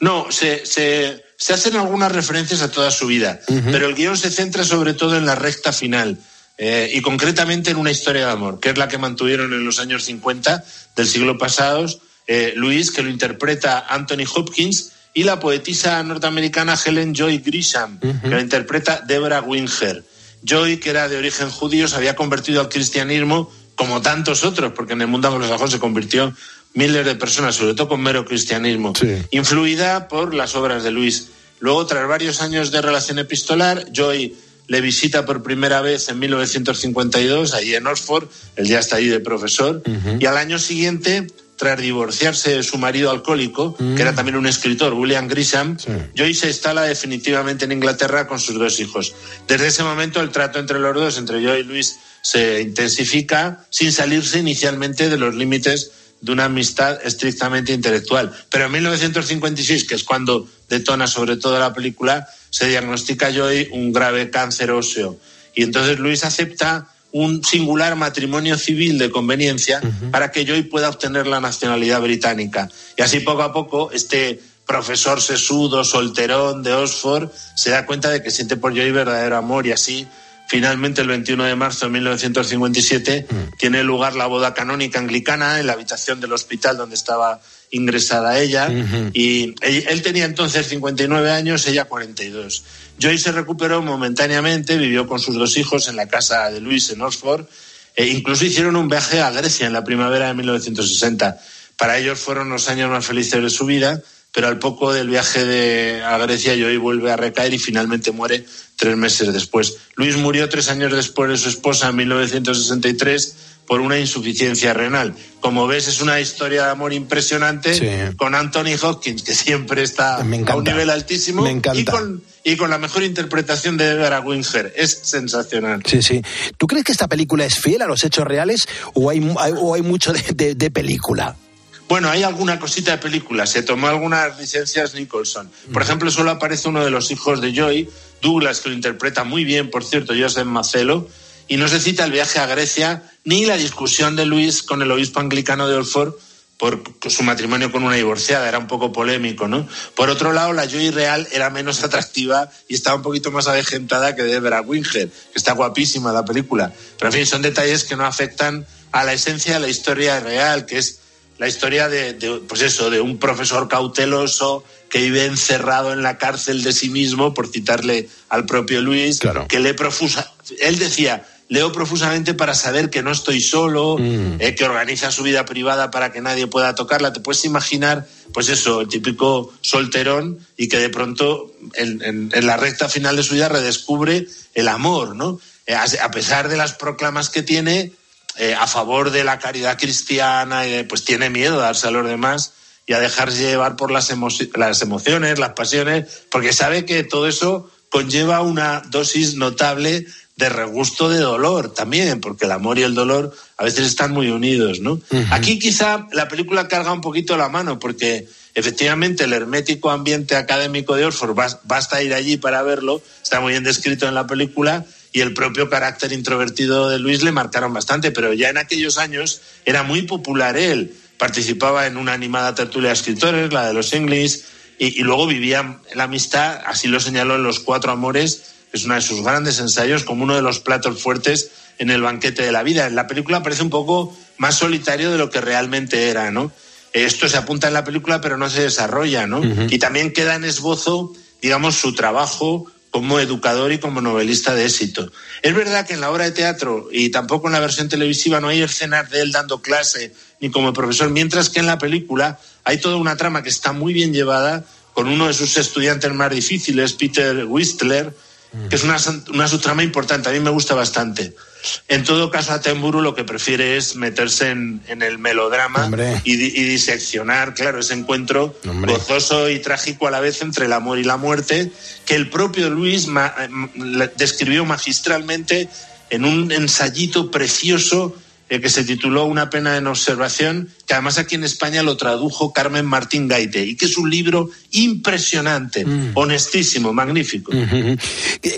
No, se, se, se, hacen algunas referencias a toda su vida, pero el guion se centra sobre todo en la recta final. Eh, y concretamente en una historia de amor, que es la que mantuvieron en los años 50 del siglo pasado eh, Luis, que lo interpreta Anthony Hopkins, y la poetisa norteamericana Helen Joy Grisham, que lo interpreta Deborah Winger. Joy, que era de origen judío, se había convertido al cristianismo como tantos otros, porque en el mundo anglosajón se convirtió miles de personas, sobre todo con mero cristianismo, influida por las obras de Luis. Luego, tras varios años de relación epistolar, Joy le visita por primera vez en 1952, allí en Oxford, él ya está ahí de profesor, y al año siguiente tras divorciarse de su marido alcohólico, que era también un escritor, William Grisham, Joy se instala definitivamente en Inglaterra con sus dos hijos. Desde ese momento el trato entre los dos, entre Joy y Luis, se intensifica sin salirse inicialmente de los límites de una amistad estrictamente intelectual. Pero en 1956, que es cuando detona sobre todo la película, se diagnostica Joy un grave cáncer óseo. Y entonces Luis acepta un singular matrimonio civil de conveniencia para que Joy pueda obtener la nacionalidad británica. Y así poco a poco este profesor sesudo, solterón de Oxford, se da cuenta de que siente por Joy verdadero amor y así finalmente el 21 de marzo de 1957 tiene lugar la boda canónica anglicana en la habitación del hospital donde estaba ingresada ella y él tenía entonces 59 años, ella 42. Joy se recuperó momentáneamente, vivió con sus dos hijos en la casa de Luis en Oxford e incluso hicieron un viaje a Grecia en la primavera de 1960. Para ellos fueron los años más felices de su vida, pero al poco del viaje de, a Grecia Joy vuelve a recaer y finalmente muere tres meses después. Luis murió tres años después de su esposa en 1963 por una insuficiencia renal. Como ves, es una historia de amor impresionante con Anthony Hopkins, que siempre está a un nivel altísimo. Me encanta. Y con, y con la mejor interpretación de Deborah Winger. Es sensacional. Sí, sí. ¿Tú crees que esta película es fiel a los hechos reales o hay, o hay mucho de, de, de película? Bueno, hay alguna cosita de película. Se tomó algunas licencias Nicholson. Por ejemplo, solo aparece uno de los hijos de Joy, Douglas, que lo interpreta muy bien, por cierto, Joseph Macelo, y no se cita el viaje a Grecia ni la discusión de Luis con el obispo anglicano de Olford por su matrimonio con una divorciada, era un poco polémico, ¿no? Por otro lado, la Joy real era menos atractiva y estaba un poquito más avejentada que Deborah Winger, que está guapísima la película. Pero en fin, son detalles que no afectan a la esencia de la historia real, que es la historia de, de, pues eso, de un profesor cauteloso que vive encerrado en la cárcel de sí mismo, por citarle al propio Luis, claro. que lee profusa. Él decía, leo profusamente para saber que no estoy solo, mm. eh, que organiza su vida privada para que nadie pueda tocarla. Te puedes imaginar, pues eso, el típico solterón y que de pronto en, en, en la recta final de su vida redescubre el amor, ¿no? Eh, a pesar de las proclamas que tiene, eh, a favor de la caridad cristiana, y pues tiene miedo a darse a los demás y a dejarse llevar por las, emo las emociones, las pasiones, porque sabe que todo eso conlleva una dosis notable de regusto de dolor también, porque el amor y el dolor a veces están muy unidos, ¿no? Uh -huh. Aquí quizá la película carga un poquito la mano, porque efectivamente el hermético ambiente académico de Oxford, basta ir allí para verlo, está muy bien descrito en la película, y el propio carácter introvertido de Luis le marcaron bastante, pero ya en aquellos años era muy popular él. Participaba en una animada tertulia de escritores, la de los English, y, y luego vivía la amistad, así lo señaló en Los Cuatro Amores, es uno de sus grandes ensayos, como uno de los platos fuertes en el banquete de la vida. En la película parece un poco más solitario de lo que realmente era, ¿no? esto se apunta en la película pero no se desarrolla, ¿no? Y también queda en esbozo, digamos, su trabajo como educador y como novelista de éxito. Es verdad que en la obra de teatro y tampoco en la versión televisiva no hay escenas de él dando clase ni como profesor, mientras que en la película hay toda una trama que está muy bien llevada con uno de sus estudiantes más difíciles, Peter Whistler, que es una, una subtrama importante, a mí me gusta bastante. En todo caso, Attenborough lo que prefiere es meterse en, en el melodrama y, di- y diseccionar, claro, ese encuentro gozoso y trágico a la vez entre el amor y la muerte, que el propio Luis ma- eh, describió magistralmente en un ensayito precioso eh, que se tituló Una pena en observación, que además aquí en España lo tradujo Carmen Martín Gaite, y que es un libro impresionante, honestísimo, magnífico. Eh,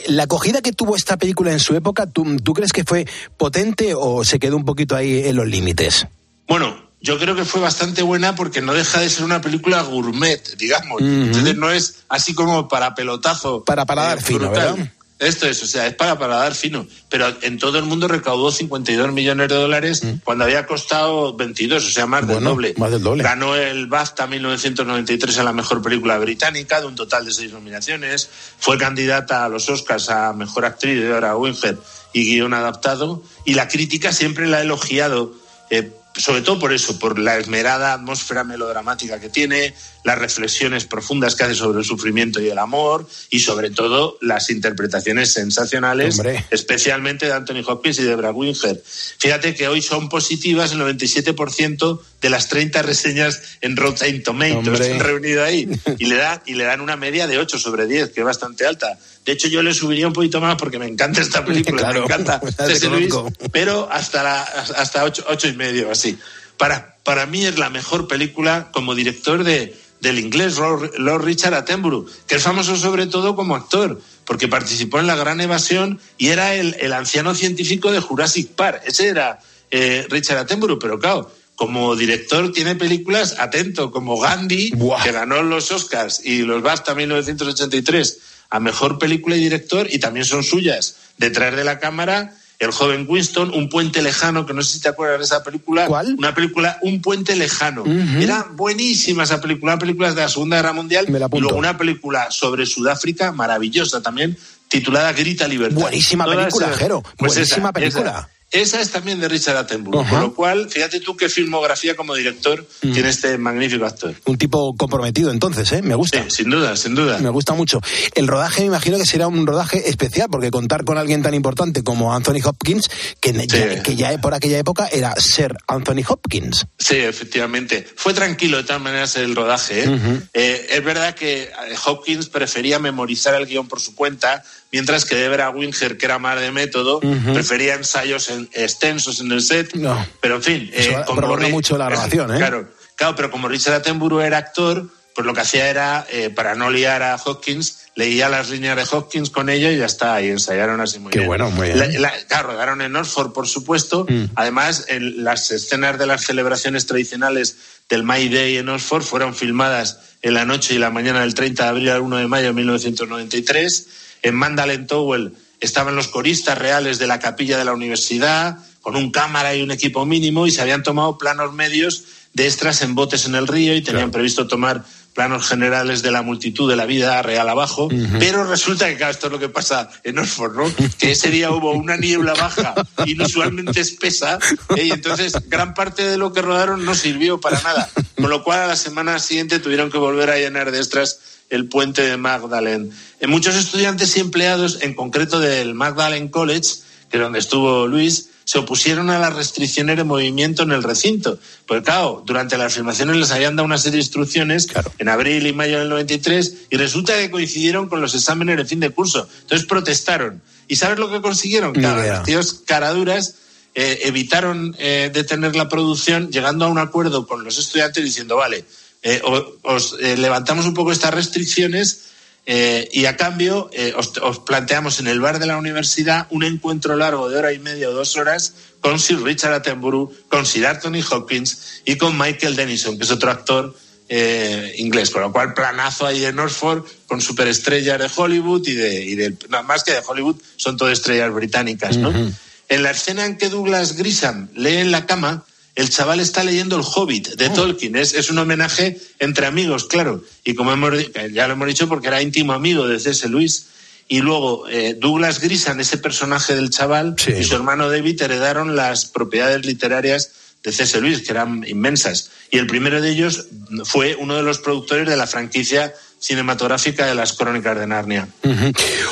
La acogida que tuvo esta película en su época, ¿tú, tú crees que fue potente o se quedó un poquito ahí en los límites? Bueno, yo creo que fue bastante buena porque no deja de ser una película gourmet, digamos. Entonces no es así como para pelotazo. Para paladar fino, ¿verdad? Esto es, o sea, es para paladar fino. Pero en todo el mundo recaudó 52 millones de dólares cuando había costado 22, o sea, más del Mm. Doble. más del doble. Ganó el BAFTA 1993 a la mejor película británica, de un total de seis nominaciones. Fue candidata a los Oscars a mejor actriz de Dora Winfrey y guion adaptado. Y la crítica siempre la ha elogiado. eh, sobre todo por eso, por la esmerada atmósfera melodramática que tiene, las reflexiones profundas que hace sobre el sufrimiento y el amor, y sobre todo las interpretaciones sensacionales, Hombre. especialmente de Anthony Hopkins y de Brad Winger. Fíjate que hoy son positivas el 97% de las 30 reseñas en Rotten Tomatoes que han reunido ahí, y le, dan, y le dan una media de 8 sobre 10, que es bastante alta. De hecho, yo le subiría un poquito más porque me encanta esta película, <laughs> Claro, me encanta <laughs> Luis, pero hasta la, hasta ocho, ocho y medio así para para mí es la mejor película como director de del inglés Lord, Richard Attenborough que es famoso sobre todo como actor porque participó en La Gran Evasión y era el, el anciano científico de Jurassic Park. Ese era eh, Richard Attenborough pero claro como director tiene películas atento como Gandhi que ganó los Oscars y los BAFTA 1983 a mejor película y director y también son suyas detrás de la cámara el joven Winston, Un puente lejano, que no sé si te acuerdas de esa película. ¿Cuál? Una película, Un puente lejano. Ujú. Era buenísima esa película, una película de la Segunda Guerra Mundial. y luego una película sobre Sudáfrica, maravillosa también, titulada Grita Libertad. Buenísima Todas película, esas- Jero, buenísima película. Esa, esa es también de Richard Attenborough. Ajá. Con lo cual, fíjate tú qué filmografía como director Mm. tiene este magnífico actor. Un tipo comprometido, entonces, ¿eh? Me gusta. sin duda, sin duda. Me gusta mucho. El rodaje me imagino que será un rodaje especial, porque contar con alguien tan importante como Anthony Hopkins, que, ya, que ya por aquella época era ser Anthony Hopkins. Sí, efectivamente. Fue tranquilo de todas maneras el rodaje. ¿eh? Eh, es verdad que eh, Hopkins prefería memorizar el guion por su cuenta, mientras que Debra Winger, que era más de método, prefería ensayos en- extensos en el set. No. Pero en fin, Eso eh, como mucho la grabación, ¿eh? Claro, claro, pero como Richard Attenborough era actor, pues lo que hacía era, eh, para no liar a Hopkins, leía las líneas de Hopkins con ella y ya está, y ensayaron así muy Qué bien. bueno, muy bien. La- la- claro, rodaron en Oxford, por supuesto. Mm. Además, en las escenas de las celebraciones tradicionales del May Day en Oxford fueron filmadas en la noche y la mañana del 30 de abril al 1 de mayo de 1993. En Mandalen Towel estaban los coristas reales de la capilla de la universidad, con un cámara y un equipo mínimo, y se habían tomado planos medios de extras en botes en el río y tenían previsto tomar planos generales de la multitud de la vida real abajo, pero resulta que claro, esto es lo que pasa en Oxford, ¿no? Que ese día hubo una niebla baja inusualmente espesa ¿eh? y entonces gran parte de lo que rodaron no sirvió para nada, con lo cual a la semana siguiente tuvieron que volver a llenar de extras el puente de Magdalen. En muchos estudiantes y empleados, en concreto del Magdalen College, que es donde estuvo Luis, se opusieron a las restricciones de movimiento en el recinto. Pues claro, durante las filmaciones les habían dado una serie de instrucciones en abril y mayo del 93 y resulta que coincidieron con los exámenes de fin de curso. Entonces protestaron. ¿Y sabes lo que consiguieron? Claro, los tíos caraduras eh, evitaron eh, detener la producción llegando a un acuerdo con los estudiantes diciendo, vale, eh, os eh, levantamos un poco estas restricciones eh, y a cambio eh, os, os planteamos en el bar de la universidad un encuentro largo de hora y media o dos horas con Sir Richard Attenborough, con Sir Anthony Hopkins y con Michael Denison, que es otro actor eh, inglés, con lo cual planazo ahí en Oxford con superestrellas de Hollywood y de, y no, más que de Hollywood, son todo estrellas británicas, ¿no? En la escena en que Douglas Grisham lee en la cama, el chaval está leyendo El Hobbit de Tolkien. Es, es un homenaje entre amigos, claro. Y como hemos, ya lo hemos dicho, porque era íntimo amigo de C.S. Luis. Y luego eh, Douglas Grisan, ese personaje del chaval, y su hermano David heredaron las propiedades literarias de C.S. Luis, que eran inmensas. Y el primero de ellos fue uno de los productores de la franquicia cinematográfica de las Crónicas de Narnia.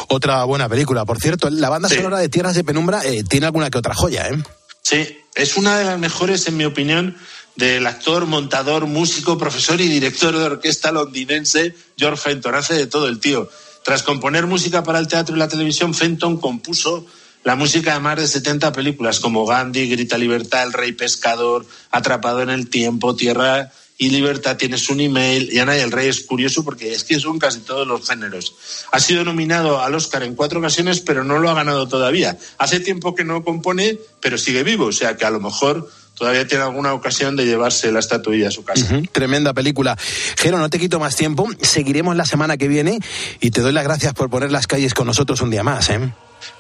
Otra buena película. Por cierto, la banda sonora de Tierras de Penumbra eh, tiene alguna que otra joya, ¿eh? Sí, es una de las mejores, en mi opinión, del actor, montador, músico, profesor y director de orquesta londinense George Fenton. Hace de todo el tío. Tras componer música para el teatro y la televisión, Fenton compuso la música de más de 70 películas como Gandhi, Grita Libertad, El Rey Pescador, Atrapado en el Tiempo, Tierra y Libertad, tienes un email, y Ana y el Rey es curioso porque es que son casi todos los géneros. Ha sido nominado al Oscar en cuatro ocasiones, pero no lo ha ganado todavía. Hace tiempo que no compone, pero sigue vivo, o sea que a lo mejor todavía tiene alguna ocasión de llevarse la estatuilla a su casa. Tremenda película. Jero, no te quito más tiempo. Seguiremos la semana que viene y te doy las gracias por poner las calles con nosotros un día más, ¿eh?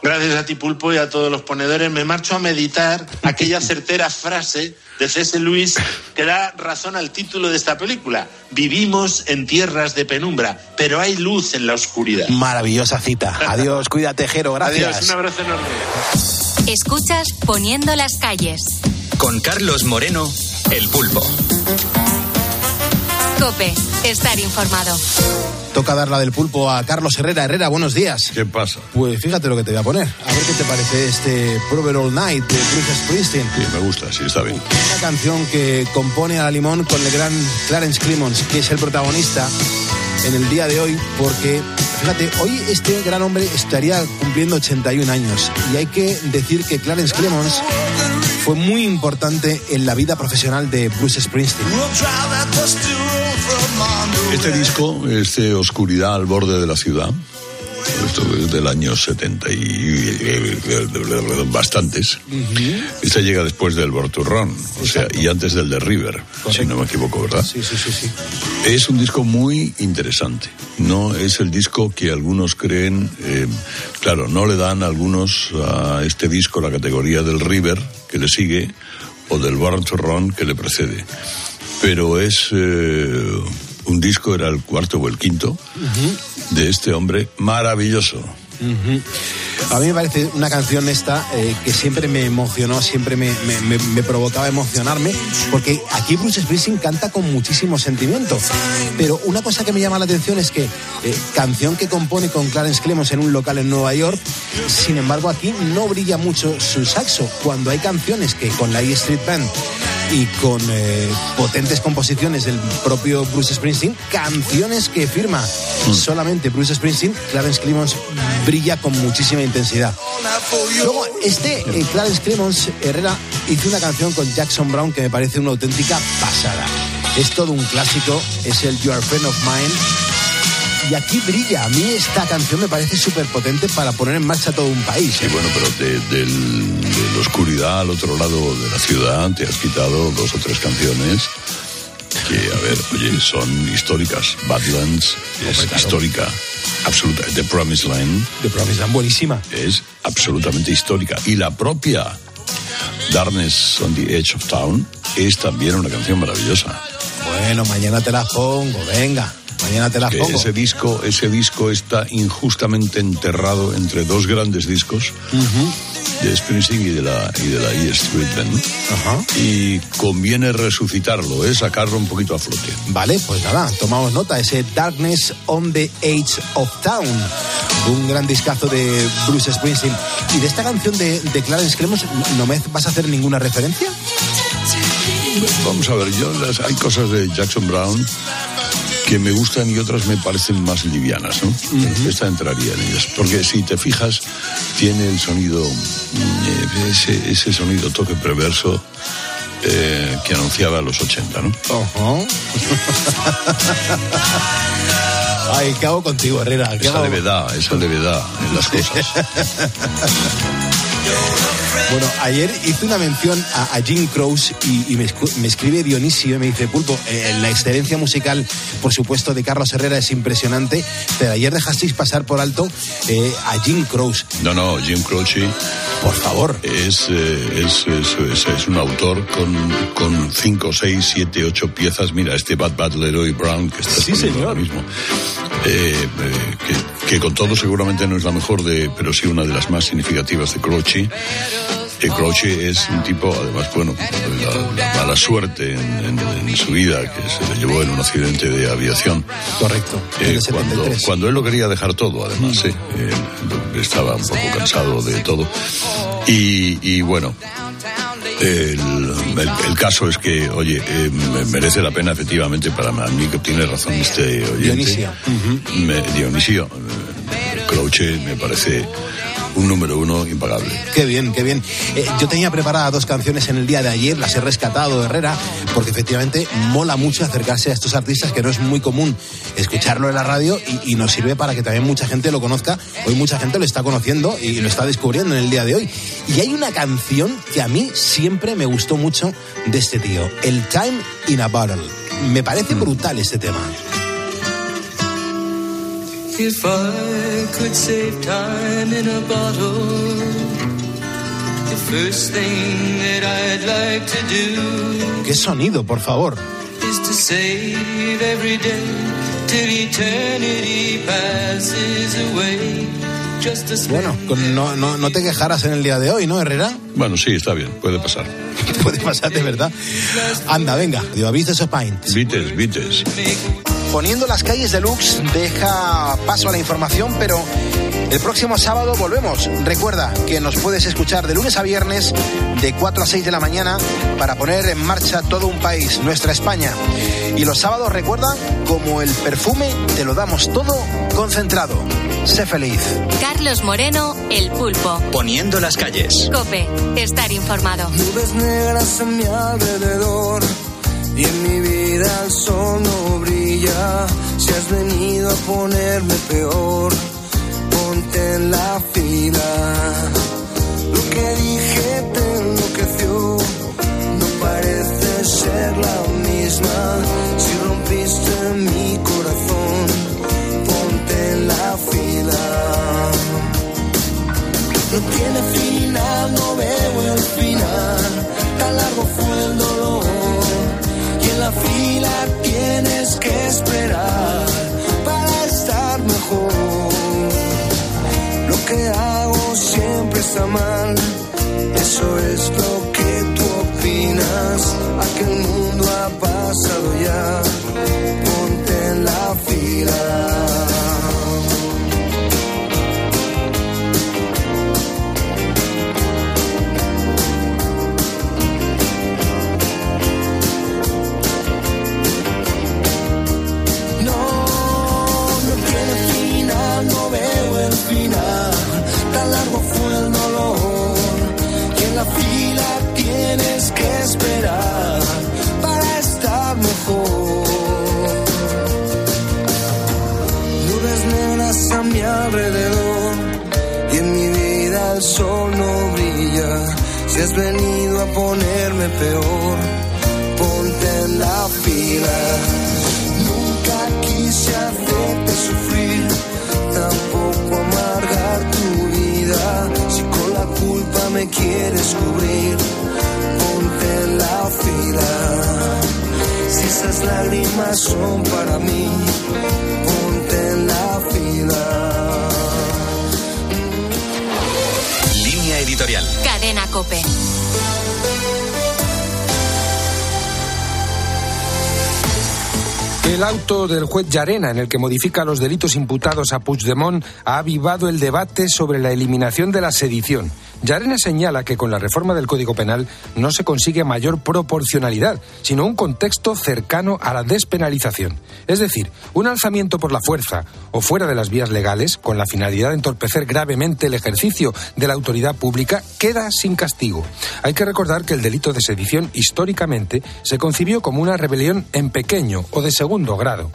Gracias a ti, Pulpo, y a todos los ponedores. Me marcho a meditar aquella certera frase de C.S. Lewis que da razón al título de esta película. Vivimos en tierras de penumbra, pero hay luz en la oscuridad. Maravillosa cita. Adiós, cuídate, Jero, gracias. Adiós, un abrazo enorme. Escuchas Poniendo las calles. Con Carlos Moreno, El Pulpo. Cope, estar informado. Toca dar la del pulpo a Carlos Herrera. Herrera, buenos días. ¿Qué pasa? Pues fíjate lo que te voy a poner. A ver qué te parece este Prover All Night de Bruce Springsteen. Sí, me gusta, sí, está bien. Una canción que compone a la limón con el gran Clarence Clemons, que es el protagonista en el día de hoy, porque fíjate, hoy este gran hombre estaría cumpliendo 81 años. Y hay que decir que Clarence Clemons fue muy importante en la vida profesional de Bruce Springsteen. Este disco es de Oscuridad al borde de la ciudad. Esto es del año 70 y bastantes. Este llega después del Borturrón, o sea, y antes del de River, si no me equivoco, ¿verdad? Sí, sí, sí, sí. Es un disco muy interesante. No es el disco que algunos creen, eh, claro, no le dan algunos a este disco la categoría del River que le sigue o del Born to Run que le precede. Pero es eh, un disco, era el cuarto o el quinto, de este hombre maravilloso. A mí me parece una canción esta eh, que siempre me emocionó, siempre me, me- me- me provocaba emocionarme, porque aquí Bruce Springsteen canta con muchísimo sentimiento. Pero una cosa que me llama la atención es que eh, canción que compone con Clarence Clemons en un local en Nueva York, sin embargo aquí no brilla mucho su saxo, cuando hay canciones que con la E Street Band y con eh, potentes composiciones del propio Bruce Springsteen, canciones que firma solamente Bruce Springsteen, Clarence Clemons brilla con muchísima intensidad. Luego, este eh, Clarence Clemons Herrera hizo una canción con Jackson Brown que me parece una auténtica pasada. Es todo un clásico, es el You Are a Friend of Mine. Y aquí brilla. A mí esta canción me parece súper potente para poner en marcha todo un país. Sí, bueno, pero de, la oscuridad al otro lado de la ciudad te has quitado dos o tres canciones que, a ver, oye, son históricas. Badlands es histórica, absoluta. The Promised Land. The Promised Land, buenísima. Es absolutamente histórica. Y la propia Darkness on the Edge of Town es también una canción maravillosa. Bueno, mañana te las pongo, venga. Mañana te las Que pongo. ese disco, ese disco está injustamente enterrado entre dos grandes discos de Springsteen y de la y de la E Street Band. Y conviene resucitarlo, es sacarlo un poquito a flote. Vale, pues nada, tomamos nota. Ese Darkness on the Edge of Town. Un gran discazo de Bruce Springsteen. ¿Y de esta canción de, de Clarence Clemons no me vas a hacer ninguna referencia? Vamos a ver, yo las- hay cosas de Jackson Brown que me gustan y otras me parecen más livianas, ¿no? Esta entraría en ellas. Porque si te fijas, tiene el sonido, mm, ese, ese sonido toque perverso eh, que anunciaba los 80, ¿no? <laughs> Ay, ¿qué hago contigo, Herrera? ¿Qué Esa hago? levedad, esa levedad en las cosas. <laughs> Bueno, ayer hice una mención a, Jim Croce y, me, escribe Dionisio y me dice, Pulpo, eh, la excelencia musical, por supuesto, de Carlos Herrera es impresionante, pero ayer dejasteis pasar por alto eh, a Jim Croce. No, no, Jim Croce. Por favor. Es, eh, es, es, un autor con, con cinco, seis, siete, ocho piezas. Mira, este Bad Bad Leroy Brown que está sí, señor. ahora mismo. que, que, con todo seguramente no es la mejor de, pero sí una de las más significativas de Croce. El Croce es un tipo, además, bueno, la, mala suerte en, su vida, que se le llevó en un accidente de aviación. Correcto. Eh, cuando, cuando, él lo quería dejar todo, además, mm. eh, estaba un poco cansado de todo. Y, bueno, el, caso es que, oye, eh, merece la pena efectivamente para mí que tiene razón este oyente. Dionisio. Dionisio. Croce me parece un número uno impagable. Qué bien, qué bien. Eh, yo tenía preparadas dos canciones en el día de ayer, las he rescatado Herrera, porque efectivamente mola mucho acercarse a estos artistas que no es muy común escucharlo en la radio y, nos sirve para que también mucha gente lo conozca. Hoy mucha gente lo está conociendo y lo está descubriendo en el día de hoy. Y hay una canción que a mí siempre me gustó mucho de este tío, El Time in a Bottle. Me parece brutal este tema. If I could save time in a bottle, the first thing that I'd like to do. Qué sonido, por favor. Is to save every day till eternity passes away. Bueno, no, no, no, te quejaras en el día de hoy, ¿no, Herrera? Bueno, sí, está bien, puede pasar. <laughs> puede pasar de verdad. Anda, venga, digo, Vites Pint. Vites, Vites poniendo las calles de Lux deja paso a la información, pero el próximo sábado volvemos. Recuerda que nos puedes escuchar de lunes a viernes de 4 a 6 de la mañana para poner en marcha todo un país, nuestra España. Y los sábados recuerda, como el perfume, te lo damos todo concentrado. Sé feliz. Carlos Moreno, El Pulpo. Poniendo las calles. Cope, estar informado. Nubes negras a mi alrededor ponerme peor, Si has venido a ponerme peor, ponte en la fila. Nunca quise hacerte sufrir, tampoco amargar tu vida. Si con la culpa me quieres cubrir la fila. Si esas lágrimas son para mí, ponte en la fila. Editorial. Cadena Cope. El auto del juez Llarena, en el que modifica los delitos imputados a Puigdemont, ha avivado el debate sobre la eliminación de la sedición. Yarena señala que con la reforma del Código Penal no se consigue mayor proporcionalidad, sino un contexto cercano a la despenalización. Es decir, un alzamiento por la fuerza o fuera de las vías legales, con la finalidad de entorpecer gravemente el ejercicio de la autoridad pública, queda sin castigo. Hay que recordar que el delito de sedición históricamente se concibió como una rebelión en pequeño o de segundo grado.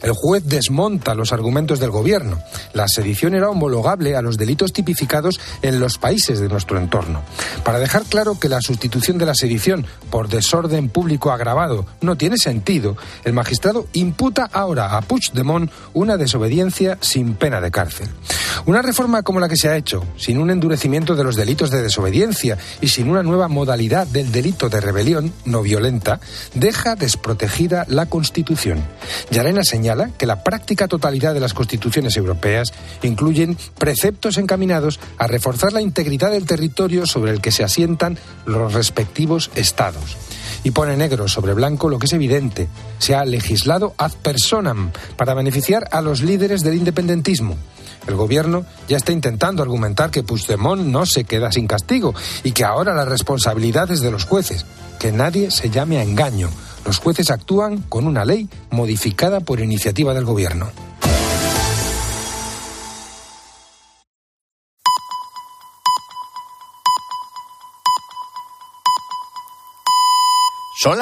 El juez desmonta los argumentos del gobierno. La sedición era homologable a los delitos tipificados en los países de nuestro entorno. Para dejar claro que la sustitución de la sedición por desorden público agravado no tiene sentido, el magistrado imputa ahora a Puigdemont una desobediencia sin pena de cárcel. Una reforma como la que se ha hecho, sin un endurecimiento de los delitos de desobediencia y sin una nueva modalidad del delito de rebelión no violenta, deja desprotegida la Constitución. Yarena señala que la práctica totalidad de las constituciones europeas incluyen preceptos encaminados a reforzar la integridad del territorio sobre el que se asientan los respectivos estados y pone negro sobre blanco lo que es evidente. Se ha legislado ad personam para beneficiar a los líderes del independentismo. El gobierno ya está intentando argumentar que Puigdemont no se queda sin castigo y que ahora la responsabilidad es de los jueces. Que nadie se llame a engaño. Los jueces actúan con una ley modificada por iniciativa del gobierno.